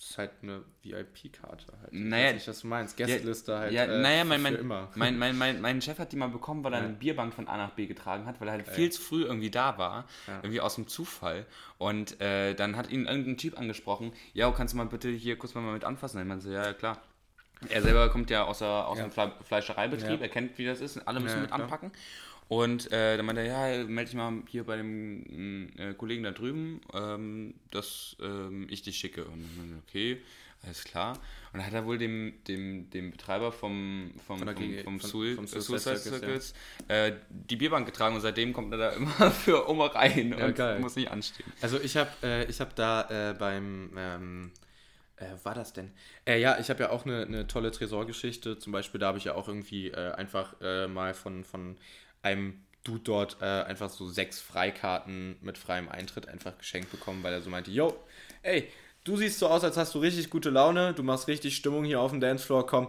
[SPEAKER 2] ist halt eine VIP-Karte halt. Ich
[SPEAKER 3] Naja,
[SPEAKER 2] weiß nicht, was du meinst. Gästeliste halt.
[SPEAKER 3] Ja,
[SPEAKER 2] äh,
[SPEAKER 3] naja, mein, mein,
[SPEAKER 2] immer.
[SPEAKER 3] mein, mein, mein, mein Chef hat die mal bekommen, weil er
[SPEAKER 2] Ja.
[SPEAKER 3] eine Bierbank von A nach B getragen hat, weil er halt viel zu früh irgendwie da war, irgendwie aus dem Zufall. Und äh, dann hat ihn irgendein Typ angesprochen, ja, kannst du mal bitte hier kurz mal mit anfassen? Und ich meinte so, ja, ja, klar. Er selber kommt ja aus, der, aus
[SPEAKER 2] Ja.
[SPEAKER 3] dem Fle Fleischereibetrieb,
[SPEAKER 2] Ja.
[SPEAKER 3] er kennt, wie das ist, alle müssen
[SPEAKER 2] Ja,
[SPEAKER 3] mit
[SPEAKER 2] klar.
[SPEAKER 3] anpacken. Und äh, dann meinte er, ja, melde dich mal hier bei dem äh, Kollegen da drüben, ähm, dass ähm, ich dich schicke. Und dann okay, alles klar. Und dann hat er wohl dem, dem, dem Betreiber vom, vom, vom,
[SPEAKER 2] GG
[SPEAKER 3] vom,
[SPEAKER 2] von-
[SPEAKER 3] Sui-
[SPEAKER 2] vom
[SPEAKER 3] äh,
[SPEAKER 2] Suicide
[SPEAKER 3] Suicide
[SPEAKER 2] Circus,
[SPEAKER 3] Circus äh, die Bierbank getragen und seitdem kommt er da immer für Oma rein
[SPEAKER 2] Ja,
[SPEAKER 3] und
[SPEAKER 2] geil.
[SPEAKER 3] muss nicht anstehen.
[SPEAKER 2] Also ich habe äh, ich hab da äh, beim, ähm, äh, war das denn? Äh, ja, ich habe ja auch eine, eine tolle Tresorgeschichte. Zum Beispiel, da habe ich ja auch irgendwie äh, einfach äh, mal von, von einem Dude dort äh, einfach so sechs Freikarten mit freiem Eintritt einfach geschenkt bekommen, weil er so meinte, yo, ey, du siehst so aus, als hast du richtig gute Laune, du machst richtig Stimmung hier auf dem Dancefloor, komm,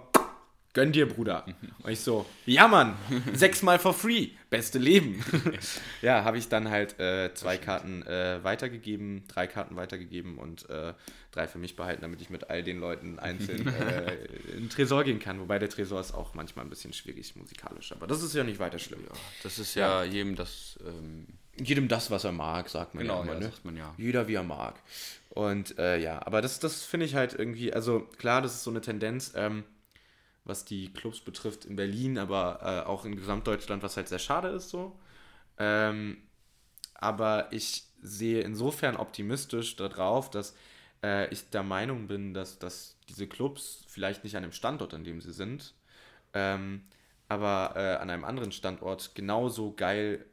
[SPEAKER 2] gönn dir, Bruder. Und ich so, ja, Mann, sechsmal for free, beste Leben. ja, habe ich dann halt äh, zwei Karten äh, weitergegeben, drei Karten weitergegeben und äh, drei für mich behalten, damit ich mit all den Leuten einzeln äh, in den Tresor gehen kann. Wobei der Tresor ist auch manchmal ein bisschen schwierig musikalisch, aber das ist ja nicht weiter schlimm.
[SPEAKER 3] Das ist ja, jedem das. Ähm,
[SPEAKER 2] Jedem das, was er mag, sagt man
[SPEAKER 3] genau,
[SPEAKER 2] ja immer,
[SPEAKER 3] ja,
[SPEAKER 2] ne?
[SPEAKER 3] sagt man ja.
[SPEAKER 2] Jeder wie er mag. Und äh, ja, aber das, das finde ich halt irgendwie, also klar, das ist so eine Tendenz, ähm, was die Clubs betrifft in Berlin, aber äh, auch in Gesamtdeutschland, was halt sehr schade ist so. Ähm, aber ich sehe insofern optimistisch darauf, dass äh, ich der Meinung bin, dass, dass diese Clubs vielleicht nicht an dem Standort, an dem sie sind, ähm, aber äh, an einem anderen Standort genauso geil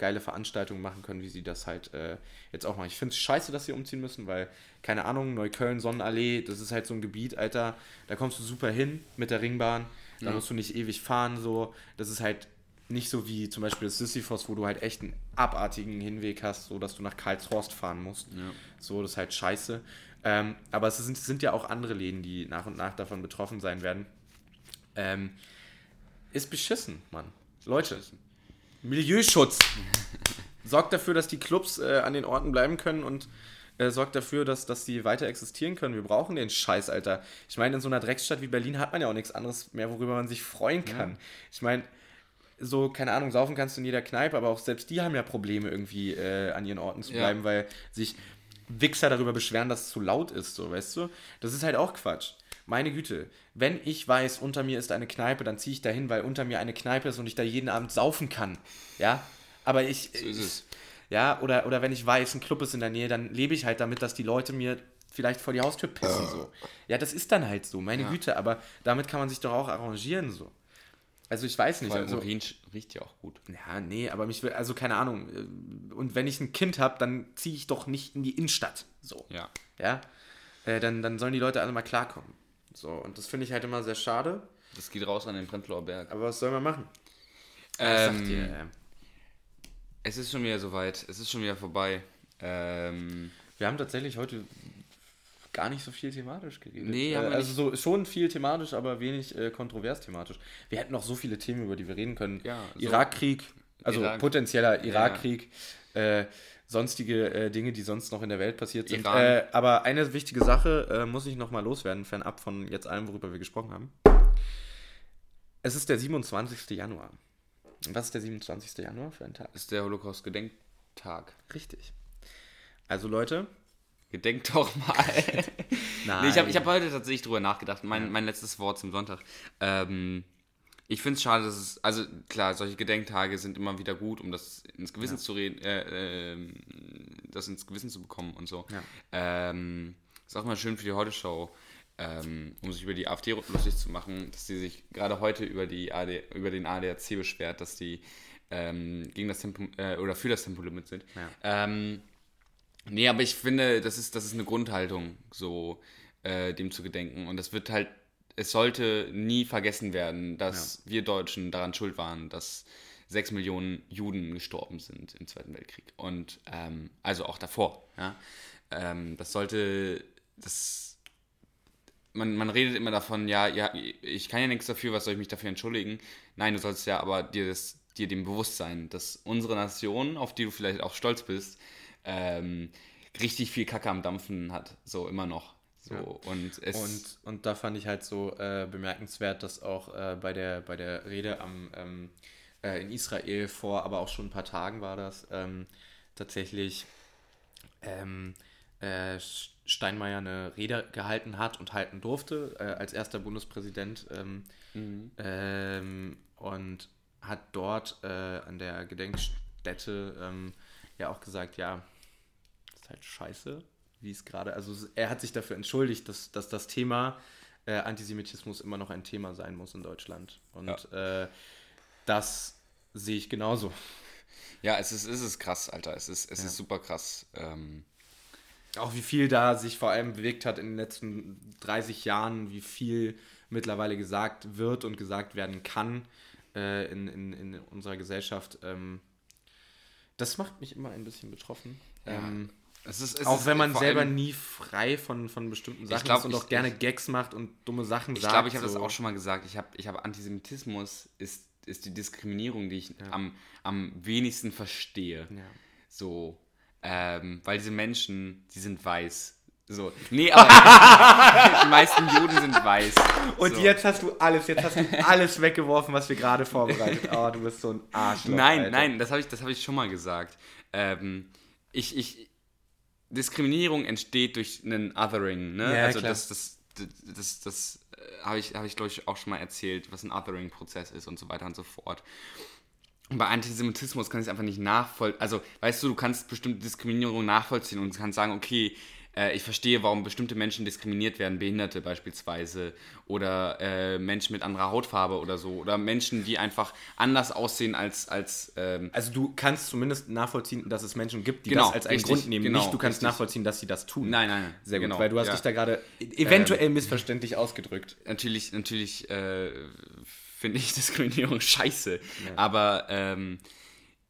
[SPEAKER 2] geile Veranstaltungen machen können, wie sie das halt äh, jetzt auch machen. Ich finde es scheiße, dass sie umziehen müssen, weil, keine Ahnung, Neukölln, Sonnenallee, das ist halt so ein Gebiet, Alter, da kommst du super hin mit der Ringbahn, da
[SPEAKER 3] Ja.
[SPEAKER 2] musst du nicht ewig fahren, so. Das ist halt nicht so wie zum Beispiel das Sisyphos, wo du halt echt einen abartigen Hinweg hast, so dass du nach Karlshorst fahren musst.
[SPEAKER 3] Ja.
[SPEAKER 2] So, das ist halt scheiße. Ähm, aber es sind, sind ja auch andere Läden, die nach und nach davon betroffen sein werden. Ähm, ist beschissen, Mann. Leute, Milieuschutz. sorgt dafür, dass die Clubs äh, an den Orten bleiben können und äh, sorgt dafür, dass, dass sie weiter existieren können. Wir brauchen den Scheiß, Alter. Ich meine, in so einer Drecksstadt wie Berlin hat man ja auch nichts anderes mehr, worüber man sich freuen kann. Ich meine, so, keine Ahnung, saufen kannst du in jeder Kneipe, aber auch selbst die haben ja Probleme, irgendwie äh, an ihren Orten zu
[SPEAKER 3] Ja.
[SPEAKER 2] bleiben, weil sich Wichser darüber beschweren, dass es zu laut ist, so, weißt du? Das ist halt auch Quatsch. Meine Güte, wenn ich weiß, unter mir ist eine Kneipe, dann ziehe ich dahin, weil unter mir eine Kneipe ist und ich da jeden Abend saufen kann. Ja? Aber ich.
[SPEAKER 3] So ist es.
[SPEAKER 2] Ja, oder, oder wenn ich weiß, ein Club ist in der Nähe, dann lebe ich halt damit, dass die Leute mir vielleicht vor die Haustür pissen. So. Ja, das ist dann halt so, meine
[SPEAKER 3] Ja.
[SPEAKER 2] Güte, aber damit kann man sich doch auch arrangieren. so. Also ich weiß nicht.
[SPEAKER 3] Vor allem
[SPEAKER 2] Also,
[SPEAKER 3] Urin riecht ja auch gut.
[SPEAKER 2] ja, nee, aber mich will, also keine Ahnung. äh, Und wenn ich ein Kind habe, dann ziehe ich doch nicht in die Innenstadt. So.
[SPEAKER 3] Ja.
[SPEAKER 2] Ja. Äh, dann, dann sollen die Leute alle mal klarkommen. So, und das finde ich halt immer sehr schade.
[SPEAKER 3] Das geht raus an den Prenzlauer Berg.
[SPEAKER 2] Aber was soll man machen?
[SPEAKER 3] Ähm, es ist schon wieder soweit. Es ist schon wieder vorbei. Ähm,
[SPEAKER 2] Wir haben tatsächlich heute gar nicht so viel thematisch geredet.
[SPEAKER 3] Nee,
[SPEAKER 2] äh, also so, schon viel thematisch, aber wenig äh, kontrovers thematisch. Wir hätten noch so viele Themen, über die wir reden können.
[SPEAKER 3] Ja, so-
[SPEAKER 2] Irakkrieg, also
[SPEAKER 3] Irak-
[SPEAKER 2] potenzieller Irakkrieg, äh, sonstige äh, Dinge, die sonst noch in der Welt passiert sind. Äh, aber eine wichtige Sache äh, muss ich noch mal loswerden, fernab von jetzt allem, worüber wir gesprochen haben. Es ist der 27. Januar. Was ist der 27. Januar für ein Tag?
[SPEAKER 3] ist der Holocaust-Gedenktag.
[SPEAKER 2] Richtig. Also Leute,
[SPEAKER 3] Gedenkt doch mal.
[SPEAKER 2] nein.
[SPEAKER 3] Nee, ich habe ich hab heute tatsächlich drüber nachgedacht. Mein, mein letztes Wort zum Sonntag. Ähm, ich finde es schade, dass es, also klar, solche Gedenktage sind immer wieder gut, um das ins Gewissen zu reden, äh, ähm, das ins Gewissen zu bekommen und so.
[SPEAKER 2] Ja.
[SPEAKER 3] Ähm, ist auch mal schön für die Heute-Show, ähm, um sich über die AfD lustig zu machen, dass sie sich gerade heute über, die AD, über den ADAC beschwert, dass die ähm, gegen das Tempo, äh, oder für das Tempolimit sind.
[SPEAKER 2] Ja.
[SPEAKER 3] Ähm, Nee, aber ich finde, das ist, das ist eine Grundhaltung, so äh, dem zu gedenken. Und das wird halt, es sollte nie vergessen werden, dass wir Deutschen daran schuld waren, dass sechs Millionen Juden gestorben sind im Zweiten Weltkrieg. Und ähm, also auch davor. Ja? Ähm, das sollte, das, man, man redet immer davon, ja, ja, ich kann ja nichts dafür, was soll ich mich dafür entschuldigen? Nein, du sollst ja aber dir, das, dir dem bewusst sein, dass unsere Nation, auf die du vielleicht auch stolz bist, ähm, richtig viel Kacke am Dampfen hat, so immer noch. So, und es
[SPEAKER 2] Und, und da fand ich halt so äh, bemerkenswert, dass auch äh, bei, der, bei der Rede am, ähm, äh, in Israel vor, aber auch schon ein paar Tagen war das, ähm, tatsächlich ähm, äh, Steinmeier eine Rede gehalten hat und halten durfte äh, als erster Bundespräsident ähm, ähm, und hat dort äh, an der Gedenkstätte ähm, ja auch gesagt, ja, ist halt scheiße, wie es gerade, also er hat sich dafür entschuldigt, dass, dass das Thema äh, Antisemitismus immer noch ein Thema sein muss in Deutschland. Und äh, das sehe ich genauso.
[SPEAKER 3] ja, es ist, es ist krass, Alter. Es ist, es ist super krass. Ähm,
[SPEAKER 2] Auch wie viel da sich vor allem bewegt hat in den letzten 30 Jahren, wie viel mittlerweile gesagt wird und gesagt werden kann äh, in, in, in unserer Gesellschaft. Ähm, das macht mich immer ein bisschen betroffen. Ähm,
[SPEAKER 3] es ist, es
[SPEAKER 2] auch wenn man selber nie frei von, von bestimmten Sachen
[SPEAKER 3] glaub,
[SPEAKER 2] ist und
[SPEAKER 3] ich-
[SPEAKER 2] auch gerne
[SPEAKER 3] ich-
[SPEAKER 2] Gags macht und dumme Sachen
[SPEAKER 3] Ich
[SPEAKER 2] sagt.
[SPEAKER 3] glaube, ich habe das
[SPEAKER 2] so.
[SPEAKER 3] auch schon mal gesagt. Ich habe ich hab Antisemitismus ist, ist die Diskriminierung, die ich am, am wenigsten verstehe.
[SPEAKER 2] Ja.
[SPEAKER 3] So, ähm, weil diese Menschen, die sind weiß. So, nee, aber die meisten Juden sind weiß.
[SPEAKER 2] Und
[SPEAKER 3] so.
[SPEAKER 2] jetzt hast du alles, jetzt hast du alles weggeworfen, was wir gerade vorbereitet. Oh, du bist so ein Arschloch.
[SPEAKER 3] Nein,
[SPEAKER 2] Alter.
[SPEAKER 3] nein, das habe ich, das hab ich schon mal gesagt. Ähm, ich, ich, Diskriminierung entsteht durch einen Othering. Ne?
[SPEAKER 2] Ja,
[SPEAKER 3] also
[SPEAKER 2] klar.
[SPEAKER 3] das, das, das, das, das äh, habe ich, hab ich glaube ich, auch schon mal erzählt, was ein Othering-Prozess ist und so weiter und so fort. Und bei Antisemitismus kann ich es einfach nicht nachvollziehen. Also, weißt du, du kannst bestimmte Diskriminierung nachvollziehen und kannst sagen, okay, äh, ich verstehe, warum bestimmte Menschen diskriminiert werden, Behinderte beispielsweise, oder äh, Menschen mit anderer Hautfarbe oder so, oder Menschen, die einfach anders aussehen als, als ähm,
[SPEAKER 2] Also du kannst zumindest nachvollziehen, dass es Menschen gibt, die
[SPEAKER 3] Genau,
[SPEAKER 2] das als einen
[SPEAKER 3] richtig,
[SPEAKER 2] Grund nehmen.
[SPEAKER 3] genau,
[SPEAKER 2] nicht, du kannst
[SPEAKER 3] richtig.
[SPEAKER 2] nachvollziehen, dass sie das tun.
[SPEAKER 3] Nein, nein, nein.
[SPEAKER 2] Sehr gut,
[SPEAKER 3] genau,
[SPEAKER 2] weil du hast
[SPEAKER 3] ja.
[SPEAKER 2] dich da gerade eventuell missverständlich ausgedrückt.
[SPEAKER 3] natürlich, natürlich äh, finde ich Diskriminierung scheiße. Aber ähm,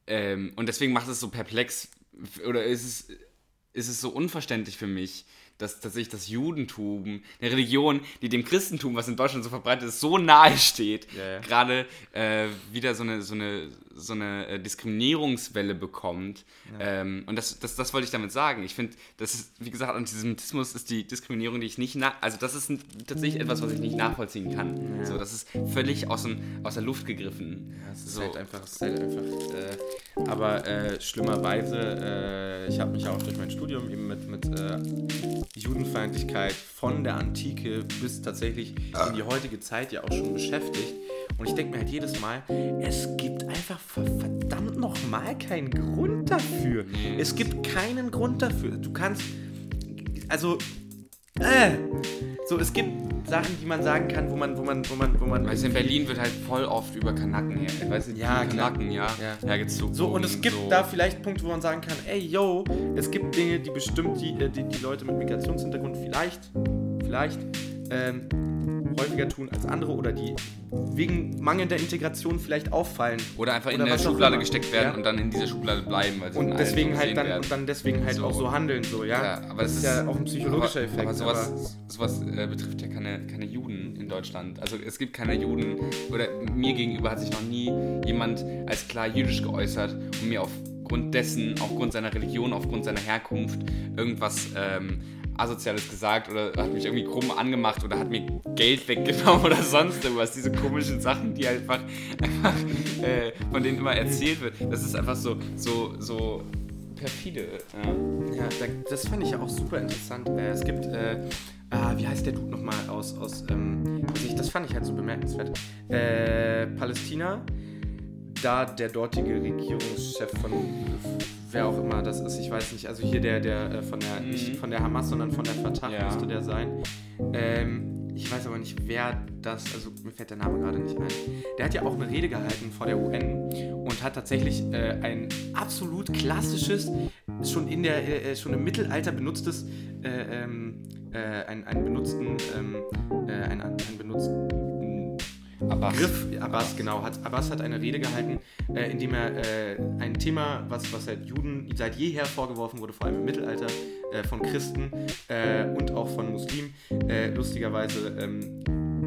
[SPEAKER 3] ähm, und deswegen macht es so perplex oder ist es, ist es so unverständlich für mich, dass tatsächlich das Judentum, eine Religion, die dem Christentum, was in Deutschland so verbreitet ist, so nahe steht,
[SPEAKER 2] Ja, ja.
[SPEAKER 3] gerade äh, wieder so eine, so eine, so eine äh, Diskriminierungswelle bekommt. Ähm, und das, das, das wollte ich damit sagen. Ich finde, das ist, wie gesagt, Antisemitismus ist die Diskriminierung, die ich nicht nach, also das ist tatsächlich etwas, was ich nicht nachvollziehen kann. So, das ist völlig aus, dem, aus der Luft gegriffen.
[SPEAKER 2] Es ist
[SPEAKER 3] so.
[SPEAKER 2] halt einfach, es ist halt einfach äh, aber äh, schlimmerweise, äh, ich habe mich ja auch durch mein Studium eben mit, mit äh, Judenfeindlichkeit von der Antike bis tatsächlich in die heutige Zeit ja auch schon beschäftigt. Und ich denke mir halt jedes Mal, es gibt einfach ver- verdammt nochmal keinen Grund dafür. Es gibt keinen Grund dafür. Du kannst, also, äh, so, es gibt Sachen, die man sagen kann, wo man, wo man, wo man, wo man.
[SPEAKER 3] Weißt du, in Berlin wird halt voll oft über Kanaken her, weißt du,
[SPEAKER 2] Ja.
[SPEAKER 3] Kanaken, ja,
[SPEAKER 2] Ja.
[SPEAKER 3] hergezogen.
[SPEAKER 2] So, und es gibt
[SPEAKER 3] so.
[SPEAKER 2] da vielleicht Punkte, wo man sagen kann, ey, yo, es gibt Dinge, die bestimmt die, äh, die, die Leute mit Migrationshintergrund vielleicht, vielleicht ähm, häufiger tun als andere oder die wegen mangelnder Integration vielleicht auffallen.
[SPEAKER 3] Oder einfach in
[SPEAKER 2] Oder was auch
[SPEAKER 3] Schublade gesteckt werden
[SPEAKER 2] Ja.
[SPEAKER 3] und dann in dieser Schublade bleiben. Weil sie
[SPEAKER 2] Und deswegen halt dann
[SPEAKER 3] werden.
[SPEAKER 2] und dann deswegen halt
[SPEAKER 3] So.
[SPEAKER 2] auch so handeln, so, ja.
[SPEAKER 3] Ja, aber
[SPEAKER 2] das ist ja auch ein psychologischer
[SPEAKER 3] aber,
[SPEAKER 2] Effekt.
[SPEAKER 3] Aber sowas, sowas äh, betrifft ja keine, keine Juden in Deutschland. Also es gibt keine Juden, oder mir gegenüber hat sich noch nie jemand als klar jüdisch geäußert und mir aufgrund dessen, aufgrund seiner Religion, aufgrund seiner Herkunft irgendwas ähm, Asoziales gesagt oder hat mich irgendwie krumm angemacht oder hat mir Geld weggenommen oder sonst irgendwas. Diese komischen Sachen, die einfach, einfach äh, von denen immer erzählt wird. Das ist einfach so, so, so perfide. Ja.
[SPEAKER 2] Ja, da, das fand ich ja auch super interessant. Äh, es gibt, äh, ah, wie heißt der Dude nochmal aus, aus ähm, das fand ich halt so bemerkenswert. Äh, Palästina, da der dortige Regierungschef von wer auch immer das ist, ich weiß nicht, also hier der, der äh, von der, nicht von der Hamas, sondern von der Fatah
[SPEAKER 3] Ja.
[SPEAKER 2] müsste der sein. Ähm, ich weiß aber nicht, wer das, also mir fällt der Name gerade nicht ein. Der hat ja auch eine Rede gehalten vor der UN und hat tatsächlich äh, ein absolut klassisches, schon in der, äh, schon im Mittelalter benutztes, äh, ähm, äh, ein, einen benutzten, ähm, äh, ein, ein benutzten
[SPEAKER 3] Aber
[SPEAKER 2] Griff, Abbas, genau, hat, Abbas hat eine Rede gehalten, äh, in dem er äh, ein Thema, was, was seit Juden seit jeher vorgeworfen wurde, vor allem im Mittelalter, äh, von Christen äh, und auch von Muslimen, äh, lustigerweise ähm,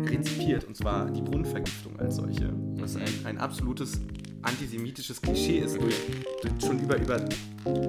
[SPEAKER 2] rezipiert, und zwar die Brunnenvergiftung als solche. Was ein, ein absolutes antisemitisches Klischee ist, schon über, über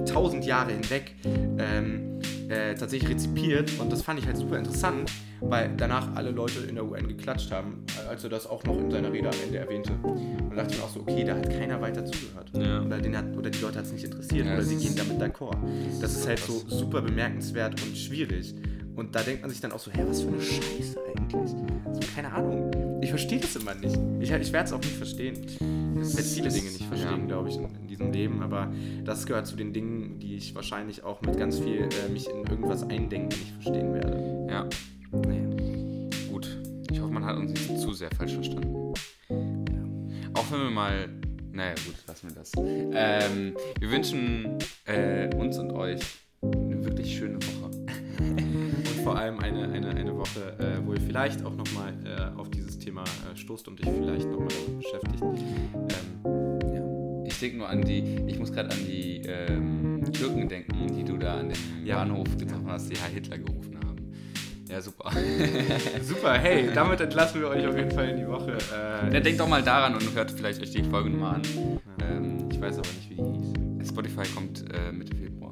[SPEAKER 2] tausend Jahre hinweg ähm, äh, tatsächlich rezipiert. Und das fand ich halt super interessant, weil danach alle Leute in der UN geklatscht haben, als er das auch noch in seiner Rede am Ende erwähnte. Und da dachte ich mir auch so, okay, da hat keiner weiter zugehört.
[SPEAKER 3] Ja.
[SPEAKER 2] Oder, den hat, oder die Leute hat es nicht interessiert.
[SPEAKER 3] Ja,
[SPEAKER 2] oder
[SPEAKER 3] das
[SPEAKER 2] sie gehen damit d'accord. Das ist halt so super bemerkenswert und schwierig. Und da denkt man sich dann auch so, hä, was für eine Scheiße eigentlich. So, keine Ahnung. Ich verstehe das immer nicht. Ich, ich werde es auch nicht verstehen. Ich werde viele Dinge nicht verstehen,
[SPEAKER 3] Ja.
[SPEAKER 2] glaube ich, in, in diesem Leben. Aber das gehört zu den Dingen, die ich wahrscheinlich auch mit ganz viel äh, mich in irgendwas eindenken nicht verstehen werde.
[SPEAKER 3] ja,
[SPEAKER 2] Nee.
[SPEAKER 3] gut. Ich hoffe, man hat uns nicht zu sehr falsch verstanden. Auch wenn wir mal. Naja, gut, lassen wir das. Ähm, wir wünschen äh, uns und euch eine wirklich schöne Woche.
[SPEAKER 2] Vor allem eine, eine, eine Woche, äh, wo ihr vielleicht auch nochmal äh, auf dieses Thema äh, stoßt und dich vielleicht nochmal damit beschäftigt. Ähm, ja.
[SPEAKER 3] Ich denke nur an die, ich muss gerade an die ähm, Türken denken, die du da an dem
[SPEAKER 2] Ja.
[SPEAKER 3] Bahnhof getroffen hast, die Herr Hitler gerufen haben. Ja, super.
[SPEAKER 2] Super, hey, damit entlassen wir euch auf jeden Fall in die Woche. Äh,
[SPEAKER 3] Ja, denkt doch mal daran und hört vielleicht euch die Folge nochmal an. Ähm,
[SPEAKER 2] ich weiß aber nicht, wie die hieß.
[SPEAKER 3] Spotify kommt äh, Mitte Februar.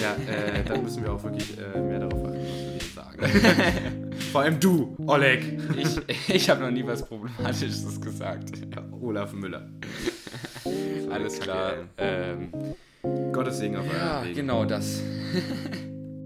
[SPEAKER 2] Ja, äh, dann müssen wir auch wirklich äh, mehr darauf achten, was wir sagen. Vor allem du, Oleg.
[SPEAKER 3] Ich, ich habe noch nie was Problematisches gesagt.
[SPEAKER 2] Olaf Müller.
[SPEAKER 3] Alles klar. Ähm,
[SPEAKER 2] Gottes Segen auf
[SPEAKER 3] ja,
[SPEAKER 2] euren Wegen.
[SPEAKER 3] genau das.